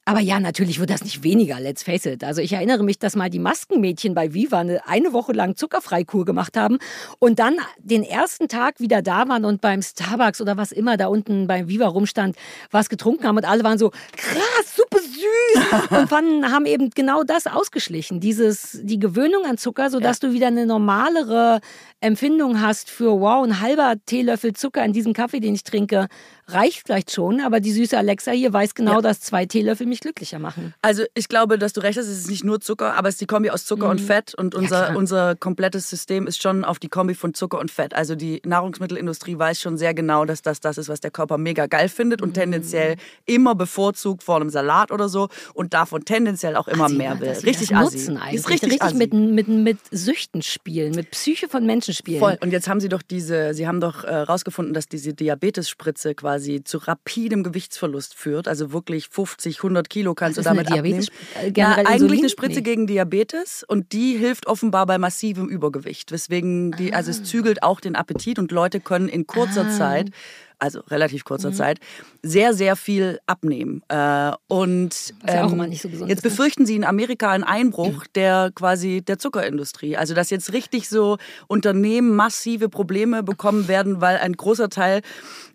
B: aber ja, natürlich wird das nicht weniger, let's face it. Also ich erinnere mich, dass mal die Maskenmädchen bei Viva eine, eine Woche lang Zuckerfreikur gemacht haben und dann den ersten Tag wieder da waren und beim Starbucks oder was immer da unten beim Viva rumstand, was getrunken haben und alle waren so, krass, super süß! Und fanden, haben eben genau das ausgeschlichen, dieses, die Gewöhnung an Zucker, sodass du wieder eine normalere Empfindung hast für, wow, ein halber Teelöffel Zucker in diesem Kaffee, den ich trinke, reicht vielleicht schon, aber die süße Alexa hier weiß genau,
C: Ja.
B: dass zwei Teelöffel mich glücklicher machen.
C: Also ich glaube, dass du recht hast, es ist nicht nur Zucker, aber es ist die Kombi aus Zucker und Fett und unser,
B: klar.
C: unser komplettes System ist schon auf die Kombi von Zucker und Fett. Also die Nahrungsmittelindustrie weiß schon sehr genau, dass das das ist, was der Körper mega geil findet und tendenziell immer bevorzugt vor einem Salat oder so und davon tendenziell auch immer
B: Assi,
C: mehr will. Richtig assi.
B: nutzen eigentlich.
C: Ist richtig, assi.
B: mit, mit, mit Süchten spielen, mit Psyche von Menschen spielen.
C: Voll. Und jetzt haben sie doch diese, sie haben doch äh, rausgefunden, dass diese Diabetesspritze quasi zu rapidem Gewichtsverlust führt. Also wirklich 50, 100 Kilo kannst
B: Was
C: du damit abnehmen.
B: Diabetes- äh,
C: Na, eigentlich
B: Insulin?
C: eine Spritze
B: Nee.
C: gegen Diabetes und die hilft offenbar bei massivem Übergewicht. Weswegen die, also
B: Ah.
C: es zügelt auch den Appetit und Leute können in kurzer Zeit also relativ kurzer
B: Mhm.
C: Zeit, sehr, sehr viel abnehmen. Äh, und ähm,
B: so
C: jetzt
B: ne?
C: befürchten sie in Amerika einen Einbruch der quasi der Zuckerindustrie. Also dass jetzt richtig so Unternehmen massive Probleme bekommen werden, weil ein großer Teil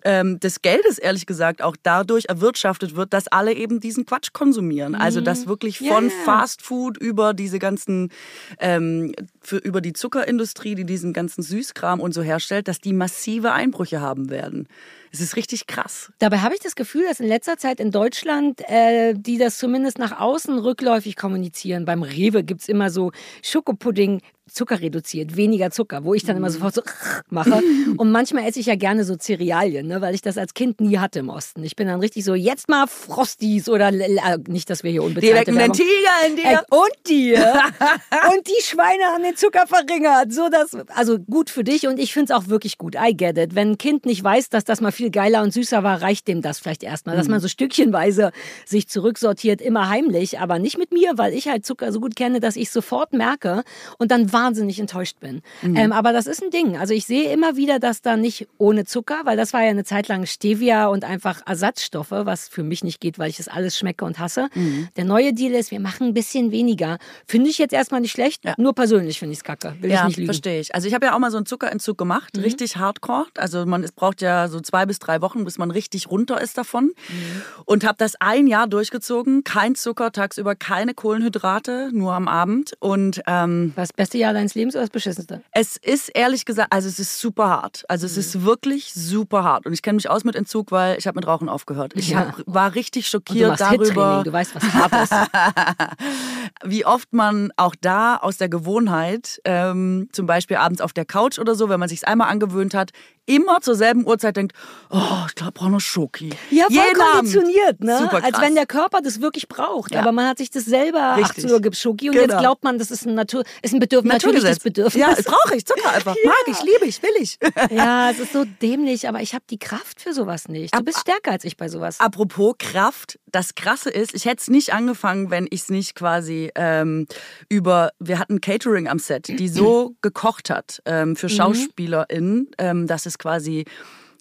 C: ähm, des Geldes, ehrlich gesagt, auch dadurch erwirtschaftet wird, dass alle eben diesen Quatsch konsumieren. Also dass wirklich
B: Mhm. Ja,
C: von
B: ja.
C: Fast Food über diese ganzen, ähm, für, über die Zuckerindustrie, die diesen ganzen Süßkram und so herstellt, dass die massive Einbrüche haben werden. Es ist richtig krass.
B: Dabei habe ich das Gefühl, dass in letzter Zeit in Deutschland, äh, die das zumindest nach außen rückläufig kommunizieren. Beim Rewe gibt es immer so Schokopudding, Zucker reduziert, weniger Zucker, wo ich dann immer sofort so mache. Und manchmal esse ich ja gerne so Cerealien, ne, weil ich das als Kind nie hatte im Osten. Ich bin dann richtig so, jetzt mal Frosties oder äh, nicht, dass wir hier unbezahlte
C: wecken den
B: Werbung
C: Tiger in
B: Äh,
C: dir.
B: und dir. und die Schweine haben den Zucker verringert. So dass, also gut für dich und ich finde es auch wirklich gut. I get it. Wenn ein Kind nicht weiß, dass das mal viel geiler und süßer war, reicht dem das vielleicht erstmal. Dass man so stückchenweise sich zurücksortiert, immer heimlich, aber nicht mit mir, weil ich halt Zucker so gut kenne, dass ich sofort merke und dann wahnsinnig enttäuscht bin. Ähm, aber das ist ein Ding. Also ich sehe immer wieder, dass da nicht ohne Zucker, weil das war ja eine Zeit lang Stevia und einfach Ersatzstoffe, was für mich nicht geht, weil ich das alles schmecke und hasse. Der neue Deal ist, wir machen ein bisschen weniger. Finde ich jetzt erstmal nicht schlecht, nur persönlich finde ich es kacke. Will ich
C: Ja,
B: nicht lügen. Mhm.
C: verstehe ich. Also ich habe ja auch mal so einen Zuckerentzug gemacht, richtig hardcore. Also man es braucht ja so zwei bis drei Wochen, bis man richtig runter ist davon.
B: Mhm.
C: Und habe das ein Jahr durchgezogen. Kein Zucker, tagsüber keine Kohlenhydrate, nur am Abend. Und ähm,
B: Was das beste Jahr deines Lebens oder das beschissenste?
C: es ist ehrlich gesagt, also es ist super hart. Also es
B: Mhm.
C: ist wirklich super hart. Und ich kenne mich aus mit Entzug, weil ich habe mit Rauchen aufgehört. Ich
B: Ja.
C: hab, war richtig schockiert darüber
B: du weißt, was hart ist.
C: wie oft man auch da aus der Gewohnheit, ähm, zum Beispiel abends auf der Couch oder so, wenn man sich einmal angewöhnt hat, immer zur selben Uhrzeit denkt, oh, ich glaube, brauche noch Schoki.
B: Ja, voll
C: Jeden
B: konditioniert, ne?
C: Super
B: Als
C: krass.
B: wenn der Körper das wirklich braucht.
C: Ja.
B: Aber man hat sich das selber,
C: Richtig.
B: 18 Uhr gibt Schoki und
C: Genau.
B: jetzt glaubt man, das ist ein, Natur, ist ein Bedürfnis, natürliches. Bedürfnis.
C: Ja, brauche ich. Zucker einfach. Mag ich, liebe ich, will ich.
B: Ja, es ist so dämlich, aber ich habe die Kraft für sowas nicht. Du bist stärker als ich bei sowas.
C: Apropos Kraft, das Krasse ist, ich hätte es nicht angefangen, wenn ich es nicht quasi ähm, über, wir hatten Catering am Set, die so gekocht hat ähm, für SchauspielerInnen, ähm, dass es quasi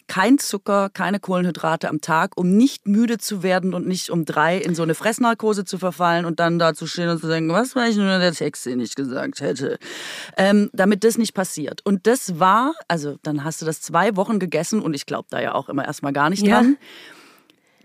C: kein Zucker, keine Kohlenhydrate am Tag, um nicht müde zu werden und nicht um drei in so eine Fressnarkose zu verfallen und dann da zu stehen und zu sagen, was war ich nur der Text, den ich gesagt hätte. Ähm, damit das nicht passiert. Und das war, also dann hast du das zwei Wochen gegessen und ich glaube da ja auch immer erstmal gar nicht
B: Ja.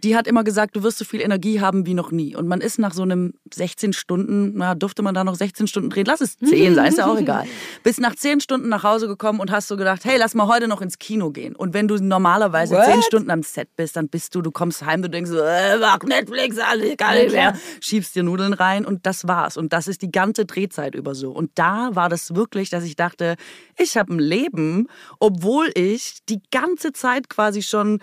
C: Die hat immer gesagt, du wirst so viel Energie haben wie noch nie. Und man ist nach so einem 16 Stunden, na, durfte man da noch 16 Stunden drehen? Lass es 10 sein, ist ja auch egal. Bist nach 10 Stunden nach Hause gekommen und hast so gedacht, hey, lass mal heute noch ins Kino gehen. Und wenn du normalerweise
B: What?
C: 10 Stunden am Set bist, dann bist du, du kommst heim, du denkst so, äh, mach Netflix, alles gar nicht mehr. Schiebst dir Nudeln rein und das war's. Und das ist die ganze Drehzeit über so. Und da war das wirklich, dass ich dachte, ich habe ein Leben, obwohl ich die ganze Zeit quasi schon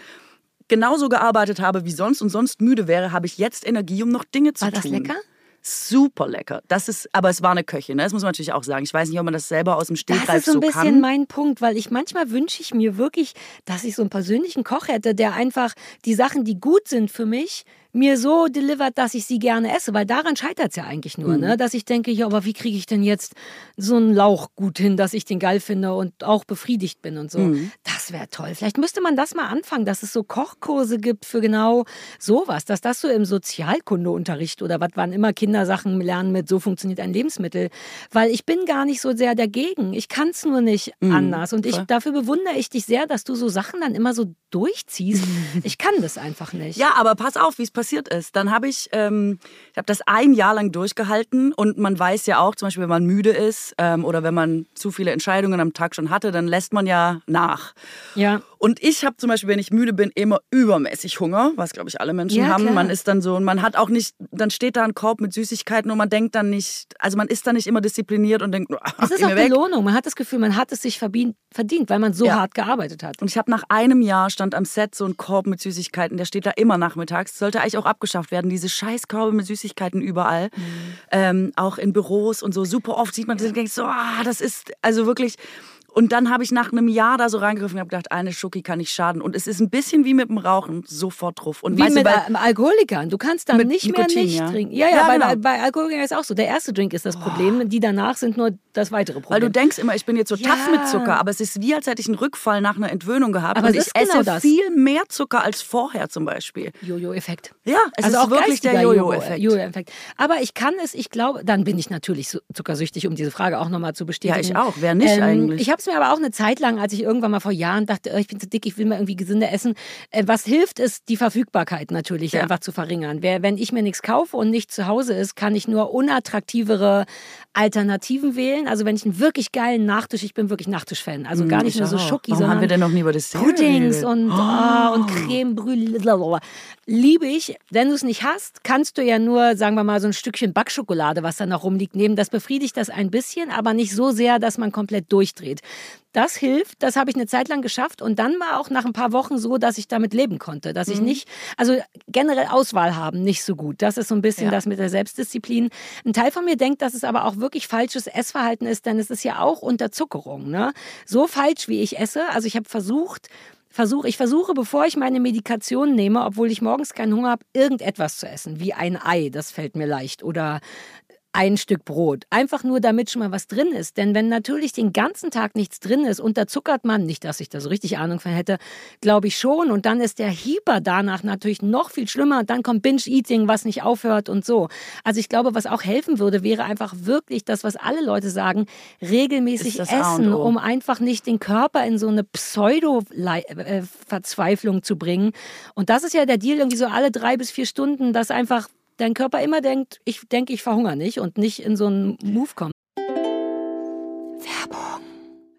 C: genauso gearbeitet habe wie sonst und sonst müde wäre, habe ich jetzt Energie, um noch Dinge zu
B: War das
C: tun.
B: lecker?
C: Super lecker. Das ist, aber es war eine Köchin, ne? das muss man natürlich auch sagen. Ich weiß nicht, ob man das selber aus dem Stegreif
B: Das ist so ein bisschen
C: kann.
B: mein Punkt, weil ich manchmal wünsche ich mir wirklich, dass ich so einen persönlichen Koch hätte, der einfach die Sachen, die gut sind für mich, mir so delivert, dass ich sie gerne esse, weil daran scheitert es ja eigentlich nur,
C: Mhm.
B: ne? dass ich denke, ja, aber wie kriege ich denn jetzt so einen Lauch gut hin, dass ich den geil finde und auch befriedigt bin und so.
C: Mhm.
B: Das wäre toll. Vielleicht müsste man das mal anfangen, dass es so Kochkurse gibt für genau sowas, dass das so im Sozialkundeunterricht oder was wann immer Kinder Sachen lernen mit, so funktioniert ein Lebensmittel, weil ich bin gar nicht so sehr dagegen. Ich kann es nur nicht anders und ich, dafür bewundere ich dich sehr, dass du so Sachen dann immer so durchziehst. ich kann das einfach nicht.
C: Ja, aber pass auf, wie es passiert ist. Dann habe ich, ähm, ich habe das ein Jahr lang durchgehalten und man weiß ja auch, zum Beispiel, wenn man müde ist ähm, oder wenn man zu viele Entscheidungen am Tag schon hatte, dann lässt man ja nach.
B: Ja.
C: Und ich habe zum Beispiel, wenn ich müde bin, immer übermäßig Hunger, was glaube ich alle Menschen
B: Ja,
C: haben.
B: klar.
C: Man ist dann so und man hat auch nicht, dann steht da ein Korb mit Süßigkeiten und man denkt dann nicht, also man ist dann nicht immer diszipliniert und denkt, ach,
B: Es ist auch
C: weg.
B: Belohnung. Man hat das Gefühl, man hat es sich verdient, verdient weil man so
C: Ja.
B: hart gearbeitet hat.
C: Und ich habe nach einem Jahr stand am Set so ein Korb mit Süßigkeiten, der steht da immer nachmittags. Sollte eigentlich auch abgeschafft werden, diese Scheißkörbe mit Süßigkeiten überall.
B: Mhm.
C: Ähm, auch in Büros und so. Super oft sieht man das und denkt so, ah, das ist also wirklich. Und dann habe ich nach einem Jahr da so reingegriffen und habe gedacht, eine Schoki kann nicht schaden. Und es ist ein bisschen wie mit dem Rauchen, sofort drauf. Und
B: Wie
C: weißt
B: mit
C: du, weil,
B: Al- Alkoholikern. Du kannst dann nicht
C: Nikotin,
B: mehr nicht
C: ja.
B: trinken. Ja, ja,
C: Ja,
B: bei,
C: genau.
B: bei Alkoholikern ist auch so. Der erste Drink ist das Problem. Die danach sind nur das weitere
C: weil
B: Problem.
C: du denkst immer, ich bin jetzt so
B: Ja.
C: tough mit Zucker, aber es ist wie, als hätte ich einen Rückfall nach einer Entwöhnung gehabt.
B: Aber
C: und
B: es
C: ich
B: genau
C: esse
B: das.
C: viel mehr Zucker als vorher zum Beispiel.
B: Jojo-Effekt.
C: Ja, es
B: also
C: ist
B: auch
C: wirklich der Jojo-Effekt.
B: Jojo-Effekt. Aber ich kann es, ich glaube, dann bin ich natürlich zuckersüchtig, um diese Frage auch nochmal zu bestätigen.
C: Ja, ich auch. Wer nicht eigentlich?
B: Ich habe es mir aber auch eine Zeit lang, als ich irgendwann mal vor Jahren dachte, oh, ich bin zu dick, ich will mal irgendwie gesünder essen. Äh, was hilft, ist die Verfügbarkeit natürlich
C: Ja.
B: einfach zu verringern. Wer, wenn ich mir nichts kaufe und nicht zu Hause ist, kann ich nur unattraktivere Alternativen wählen. Also wenn ich einen wirklich geilen Nachtisch, ich bin wirklich Nachtisch-Fan, also gar nicht
C: ich
B: nur so. Schoki,
C: Warum
B: sondern
C: haben wir denn noch nie über das
B: Puddings und, ah, und Creme Brûlée. blablabla. Liebe ich. Wenn du es nicht hast, kannst du ja nur, sagen wir mal, so ein Stückchen Backschokolade, was da noch rumliegt, nehmen. Das befriedigt das ein bisschen, aber nicht so sehr, dass man komplett durchdreht. Das hilft, das habe ich eine Zeit lang geschafft und dann war auch nach ein paar Wochen so, dass ich damit leben konnte, dass
C: Mhm.
B: ich nicht, also generell Auswahl haben, nicht so gut. Das ist so ein bisschen
C: Ja.
B: das mit der Selbstdisziplin. Ein Teil von mir denkt, dass es aber auch wirklich falsches Essverhalten ist, denn es ist ja auch Unterzuckerung. Ne? So falsch, wie ich esse. Also ich habe versucht, versuch, ich versuche, bevor ich meine Medikation nehme, obwohl ich morgens keinen Hunger habe, irgendetwas zu essen, wie ein Ei, das fällt mir leicht, oder ein Stück Brot. Einfach nur, damit schon mal was drin ist. Denn wenn natürlich den ganzen Tag nichts drin ist, unterzuckert man, nicht, dass ich da so richtig Ahnung von hätte, glaube ich schon. Und dann ist der Hyper danach natürlich noch viel schlimmer. Und dann kommt Binge-Eating, was nicht aufhört und so. Also ich glaube, was auch helfen würde, wäre einfach wirklich das, was alle Leute sagen, regelmäßig essen, um einfach nicht den Körper in so eine Pseudo-Verzweiflung zu bringen. Und das ist ja der Deal, irgendwie so alle drei bis vier Stunden, dass einfach dein Körper immer denkt, ich denke, ich verhungere nicht und nicht in so einen Move kommt.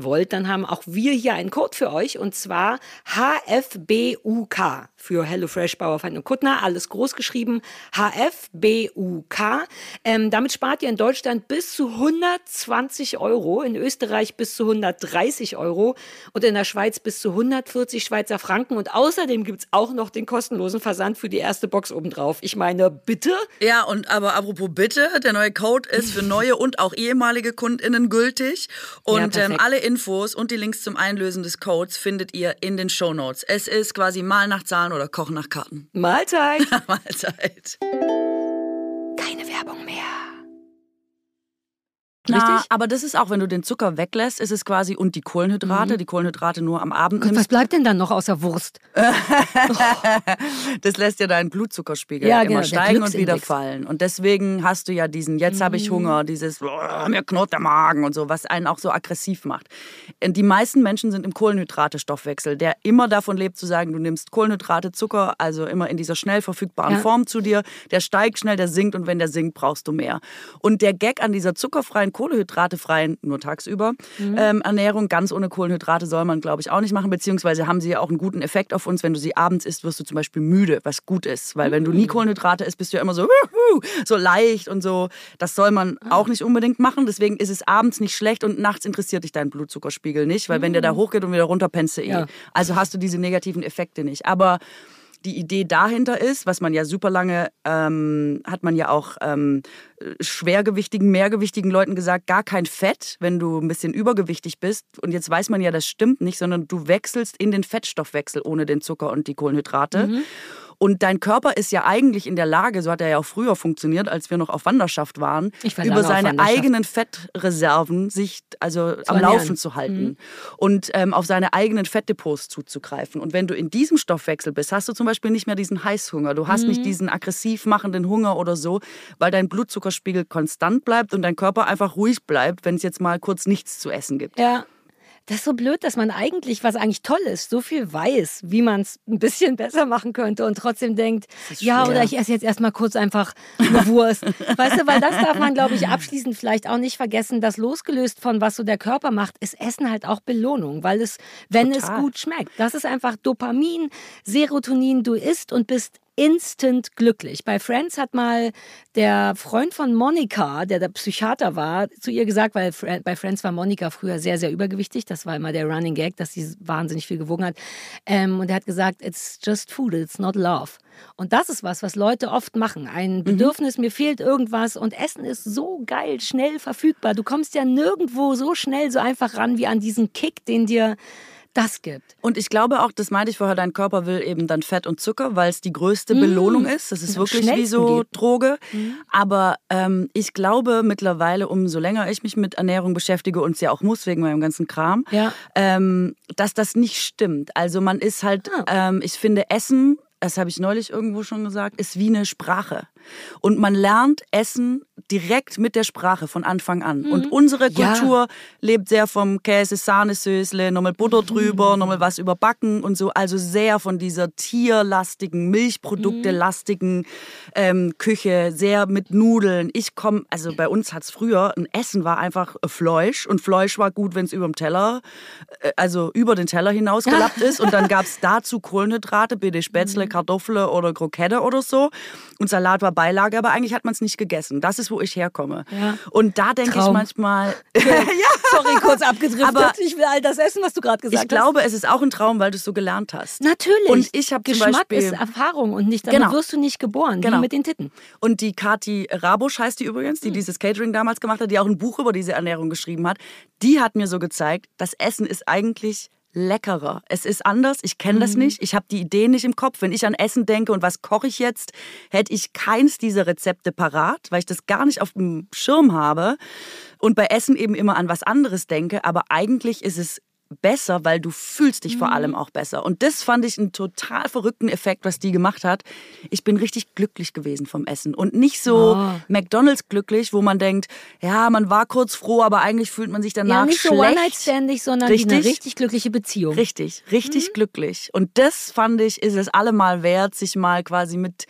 B: wollt, dann haben auch wir hier einen Code für euch und zwar HFBUK für HelloFresh Bauerfeind und Kuttner. Alles groß geschrieben. HFBUK. Ähm, damit spart ihr in Deutschland bis zu 120 Euro, in Österreich bis zu 130 Euro und in der Schweiz bis zu 140 Schweizer Franken. Und außerdem gibt's auch noch den kostenlosen Versand für die erste Box obendrauf. Ich meine, bitte?
C: Ja, und aber apropos bitte, der neue Code ist für neue und auch ehemalige KundInnen gültig. Und
B: Ja,
C: ähm,
B: perfekt.
C: Alle Infos und die Links zum Einlösen des Codes findet ihr in den Shownotes. Es ist quasi Mal nach Zahlen oder Kochen nach Karten.
B: Mahlzeit!
C: Mahlzeit. Na,
B: Richtig?
C: aber das ist auch, wenn du den Zucker weglässt, ist es quasi und die Kohlenhydrate, die Kohlenhydrate nur am Abend
B: Und was bleibt denn dann noch außer Wurst?
C: Das lässt ja deinen Blutzuckerspiegel
B: Ja,
C: immer
B: genau,
C: steigen und wieder fallen. Und deswegen hast du ja diesen, jetzt habe ich Hunger, dieses, "Oh, mir knurrt der Magen und so, was einen auch so aggressiv macht. Die meisten Menschen sind im Kohlenhydrate-Stoffwechsel, der immer davon lebt zu sagen, du nimmst Kohlenhydrate, Zucker, also immer in dieser schnell verfügbaren
B: Ja.
C: Form zu dir. Der steigt schnell, der sinkt und wenn der sinkt, brauchst du mehr. Und der Gag an dieser zuckerfreien, kohlenhydratefreien, nur tagsüber, ähm, Ernährung, ganz ohne Kohlenhydrate soll man, glaube ich, auch nicht machen, beziehungsweise haben sie ja auch einen guten Effekt auf uns. Wenn du sie abends isst, wirst du zum Beispiel müde, was gut ist. Weil wenn du nie Kohlenhydrate isst, bist du ja immer so, so leicht und so. Das soll man auch nicht unbedingt machen. Deswegen ist es abends nicht schlecht und nachts interessiert dich dein Blutzuckerspiegel nicht, weil wenn der da hochgeht und wieder runter, pennst du eh.
B: Ja.
C: Also hast du diese negativen Effekte nicht. Aber die Idee dahinter ist, was man ja super lange, ähm, hat man ja auch ähm, schwergewichtigen, mehrgewichtigen Leuten gesagt, gar kein Fett, wenn du ein bisschen übergewichtig bist. Und jetzt weiß man ja, das stimmt nicht, sondern du wechselst in den Fettstoffwechsel ohne den Zucker und die Kohlenhydrate. Und dein Körper ist ja eigentlich in der Lage, so hat er ja auch früher funktioniert, als wir noch auf Wanderschaft waren,
B: war
C: über seine eigenen Fettreserven sich also am
B: ernähren.
C: Laufen zu halten und ähm, auf seine eigenen Fettdepots zuzugreifen. Und wenn du in diesem Stoffwechsel bist, hast du zum Beispiel nicht mehr diesen Heißhunger. Du hast nicht diesen aggressiv machenden Hunger oder so, weil dein Blutzuckerspiegel konstant bleibt und dein Körper einfach ruhig bleibt, wenn es jetzt mal kurz nichts zu essen gibt.
B: Ja. Das ist so blöd, dass man eigentlich, was eigentlich toll ist, so viel weiß, wie man es ein bisschen besser machen könnte und trotzdem denkt, ja, oder ich esse jetzt erstmal kurz einfach eine Wurst. weißt du, weil das darf man, glaube ich, abschließend vielleicht auch nicht vergessen, dass losgelöst von was so der Körper macht, ist Essen halt auch Belohnung, weil es, wenn
C: Total.
B: es gut schmeckt, das ist einfach Dopamin, Serotonin, du isst und bist instant glücklich. Bei Friends hat mal der Freund von Monika, der der Psychiater war, zu ihr gesagt, weil bei Friends war Monika früher sehr, sehr übergewichtig. Das war immer der Running Gag, dass sie wahnsinnig viel gewogen hat. Ähm, und er hat gesagt, it's just food, it's not love. Und das ist was, was Leute oft machen. Ein Bedürfnis, mir fehlt irgendwas und Essen ist so geil, schnell verfügbar. Du kommst ja nirgendwo so schnell, so einfach ran wie an diesen Kick, den dir das gibt.
C: Und ich glaube auch, das meinte ich vorher, dein Körper will eben dann Fett und Zucker, weil es die größte Belohnung ist. Das ist
B: Und
C: wirklich wie so
B: geht.
C: Droge. Aber ähm, ich glaube mittlerweile, umso länger ich mich mit Ernährung beschäftige und es ja auch muss wegen meinem ganzen Kram,
B: Ja.
C: ähm, dass das nicht stimmt. Also man ist halt,
B: Ah.
C: ähm, ich finde Essen, das habe ich neulich irgendwo schon gesagt, ist wie eine Sprache. Und man lernt Essen direkt mit der Sprache von Anfang an. Und unsere
B: Mhm. Ja.
C: Kultur lebt sehr vom Käse, Sahnesösle, nochmal
B: Mhm.
C: Butter drüber, nochmal was überbacken und so. Also sehr von dieser tierlastigen, Milchprodukte-lastigen ähm, Küche, sehr mit Nudeln. Ich komme, also bei uns hat es früher, ein Essen war einfach Fleisch und Fleisch war gut, wenn es über dem Teller, äh, also über den Teller hinausgelappt ist. Und dann gab es dazu Kohlenhydrate, bitte Spätzle, Kartoffeln oder Krokette oder so. Und Salat war Beilage, aber eigentlich hat man es nicht gegessen. Das ist, wo ich herkomme.
B: Ja.
C: Und da denke ich manchmal,
B: Sorry, kurz abgedriftet.
C: Aber
B: ich will all das essen, was du gerade gesagt
C: ich glaube, es ist auch ein Traum, weil du es so gelernt hast.
B: hast. Natürlich.
C: Und ich habe zum
B: Geschmack
C: Beispiel
B: ist Erfahrung und nicht, damit
C: Genau.
B: wirst du nicht geboren,
C: Genau.
B: mit den Titten.
C: Und die Kati Rabusch heißt die übrigens,
B: Hm.
C: die dieses Catering damals gemacht hat, die auch ein Buch über diese Ernährung geschrieben hat, die hat mir so gezeigt, das Essen ist eigentlich leckerer. Es ist anders, ich kenne
B: Mhm.
C: das nicht, ich habe die Idee nicht im Kopf. Wenn ich an Essen denke und was koche ich jetzt, hätte ich keins dieser Rezepte parat, weil ich das gar nicht auf dem Schirm habe und bei Essen eben immer an was anderes denke, aber eigentlich ist es besser, weil du fühlst dich vor
B: Mhm.
C: allem auch besser. Und das fand ich einen total verrückten Effekt, was die gemacht hat. Ich bin richtig glücklich gewesen vom Essen und nicht so
B: Oh.
C: McDonald's glücklich, wo man denkt, ja, man war kurz froh, aber eigentlich fühlt man sich danach
B: Ja, nicht so
C: schlecht.
B: One-Night-Standig, sondern wie eine
C: Richtig.
B: richtig glückliche Beziehung.
C: Richtig, richtig
B: Mhm.
C: glücklich. Und das fand ich, ist es allemal wert, sich mal quasi mit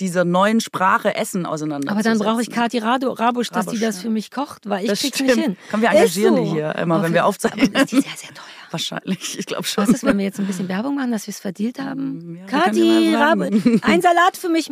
C: dieser neuen Sprache Essen
B: Aber
C: auseinanderzusetzen.
B: dann brauche ich Kathi Rado, Rabusch, dass
C: Rabusch,
B: die das
C: ja.
B: für mich kocht, weil ich
C: Das
B: krieg's
C: stimmt.
B: nicht hin.
C: Komm, wir engagieren
B: so.
C: die hier immer, wenn
B: Auf-
C: wir aufzeichnen.
B: Aber ist die sehr, sehr teuer.
C: Wahrscheinlich, ich glaube schon.
B: Was ist, wenn wir jetzt ein bisschen Werbung machen, dass wir es verdient haben?
C: Ja,
B: Rabe,
C: sagen.
B: ein Salat für mich.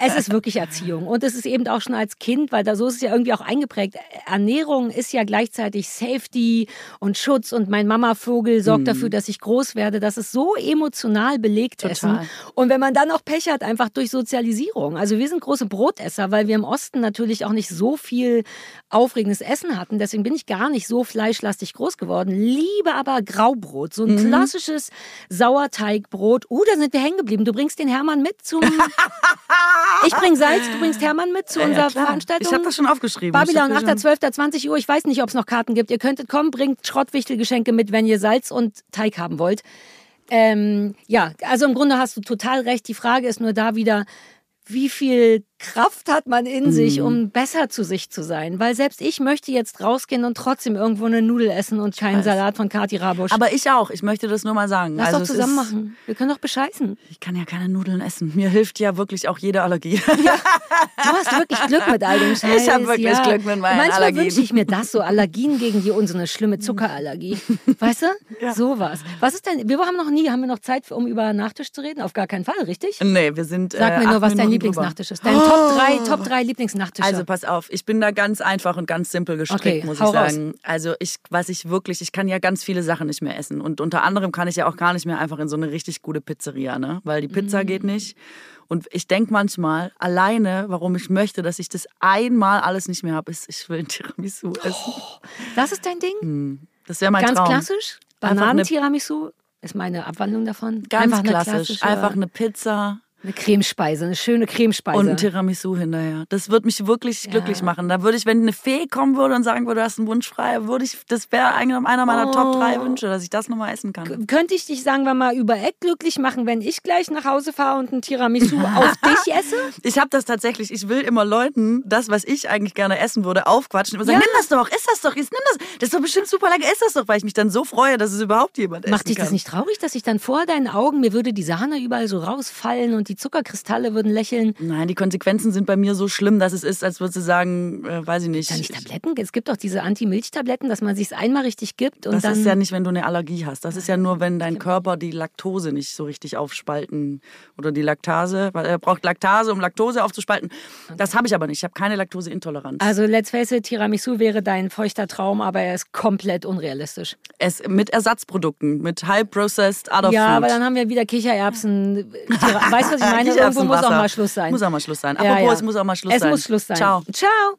B: Es ist wirklich Erziehung. Und es ist eben auch schon als Kind, weil da so ist es ja irgendwie auch eingeprägt. Ernährung ist ja gleichzeitig Safety und Schutz und mein Mama-Vogel sorgt
C: Mm.
B: dafür, dass ich groß werde. Das ist so emotional belegt
C: Total.
B: Essen. Und wenn man dann auch Pech hat, einfach durch Sozialisierung. Also wir sind große Brotesser, weil wir im Osten natürlich auch nicht so viel aufregendes Essen hatten. Deswegen bin ich gar nicht so fleischlastig groß geworden. Liebe aber Graubrot, so ein
C: Mhm.
B: klassisches Sauerteigbrot. Uh, da sind wir hängen geblieben. Du bringst den Hermann mit zum... ich bring Salz, du bringst Hermann mit zu
C: Ja,
B: unserer
C: klar.
B: Veranstaltung.
C: Ich habe das schon aufgeschrieben.
B: Babylon,
C: Ich hab
B: 8., 12., 20 Uhr. Ich weiß nicht, ob es noch Karten gibt. Ihr könntet kommen, bringt Schrottwichtelgeschenke mit, wenn ihr Salz und Teig haben wollt. Ähm, ja, also im Grunde hast du total recht. Die Frage ist nur da wieder, wie viel Kraft hat man in sich,
C: Mhm.
B: um besser zu sich zu sein? Weil selbst ich möchte jetzt rausgehen und trotzdem irgendwo eine Nudel essen und keinen. Salat von Kati Rabusch.
C: Aber ich auch. Ich möchte das nur mal sagen.
B: Lass
C: also
B: doch zusammen machen. Wir können doch bescheißen.
C: Ich kann ja keine Nudeln essen. Mir hilft ja wirklich auch jede Allergie.
B: Du hast wirklich Glück mit all dem Scheiß.
C: Ich hab wirklich
B: ja.
C: Glück mit meinen
B: Manchmal
C: Allergien.
B: wünsche ich mir das so, Allergien gegen die eine schlimme Zuckerallergie. Weißt du?
C: Ja.
B: Sowas. Was ist denn, wir haben noch nie, haben wir noch Zeit, um über Nachtisch zu reden? Auf gar keinen Fall, richtig?
C: nee, wir sind.
B: Sag
C: äh,
B: mir nur,
C: acht
B: was dein Lieblingsnachtisch ist. Dein Top 3, Top 3 Lieblingsnachtische.
C: Also pass auf, ich bin da ganz einfach und ganz simpel gestrickt,
B: Okay,
C: muss ich
B: hau raus.
C: sagen. Also ich, was ich wirklich, ich kann ja ganz viele Sachen nicht mehr essen. Und unter anderem kann ich ja auch gar nicht mehr einfach in so eine richtig gute Pizzeria, ne? Weil die Pizza
B: Mm.
C: geht nicht. Und ich denke manchmal, alleine, warum ich möchte, dass ich das einmal alles nicht mehr habe, ist, ich will ein Tiramisu essen.
B: das ist dein Ding?
C: Das wäre mein
B: Ganz
C: Traum.
B: klassisch?
C: Einfach eine-
B: Bananen-Tiramisu ist meine Abwandlung davon.
C: Ganz
B: Einfach eine
C: klassisch.
B: klassische-
C: Einfach eine Pizza
B: eine Cremespeise, eine schöne Cremespeise.
C: und ein Tiramisu hinterher. Das würde mich wirklich glücklich machen. Da würde ich, wenn eine Fee kommen würde und sagen würde, du hast einen Wunsch frei, würde ich, das wäre einer meiner Top
B: Oh.
C: 3 Wünsche, dass ich das nochmal essen kann.
B: Könnte ich dich, sagen wir mal, über Eck glücklich machen, wenn ich gleich nach Hause fahre und ein Tiramisu auf dich esse?
C: Ich habe das tatsächlich, ich will immer Leuten das, was ich eigentlich gerne essen würde, aufquatschen. Immer sagen,
B: Ja.
C: nimm das doch, iss das doch, iss, nimm das. Das ist doch bestimmt super lecker, iss das doch, weil ich mich dann so freue, dass es überhaupt jemand essen
B: Macht dich
C: kann.
B: das nicht traurig, dass ich dann vor deinen Augen, mir würde die Sahne überall so rausfallen und die Zuckerkristalle würden lächeln?
C: Nein, die Konsequenzen sind bei mir so schlimm, dass es ist, als würdest du sagen, äh, weiß ich nicht.
B: Dann nicht Tabletten? Es gibt doch diese Anti-Milch-Tabletten, dass man sich einmal richtig gibt und
C: das
B: dann.
C: ist ja nicht, wenn du eine Allergie hast. Das ist ja nur, wenn dein Körper die Laktose nicht so richtig aufspalten oder die Laktase, weil er braucht Laktase, um Laktose aufzuspalten. Das habe ich aber nicht. Ich habe keine Laktoseintoleranz.
B: also, let's face it, Tiramisu wäre dein feuchter Traum, aber er ist komplett unrealistisch.
C: es mit Ersatzprodukten, mit high processed other
B: ja,
C: food.
B: aber dann haben wir wieder Kichererbsen. Weißt du, was ich meine? Irgendwo muss auch mal Schluss sein.
C: Muss auch mal Schluss sein.
B: Ja,
C: Apropos,
B: ja.
C: es muss auch mal Schluss
B: es
C: sein.
B: muss Schluss sein.
C: Ciao.
B: Ciao.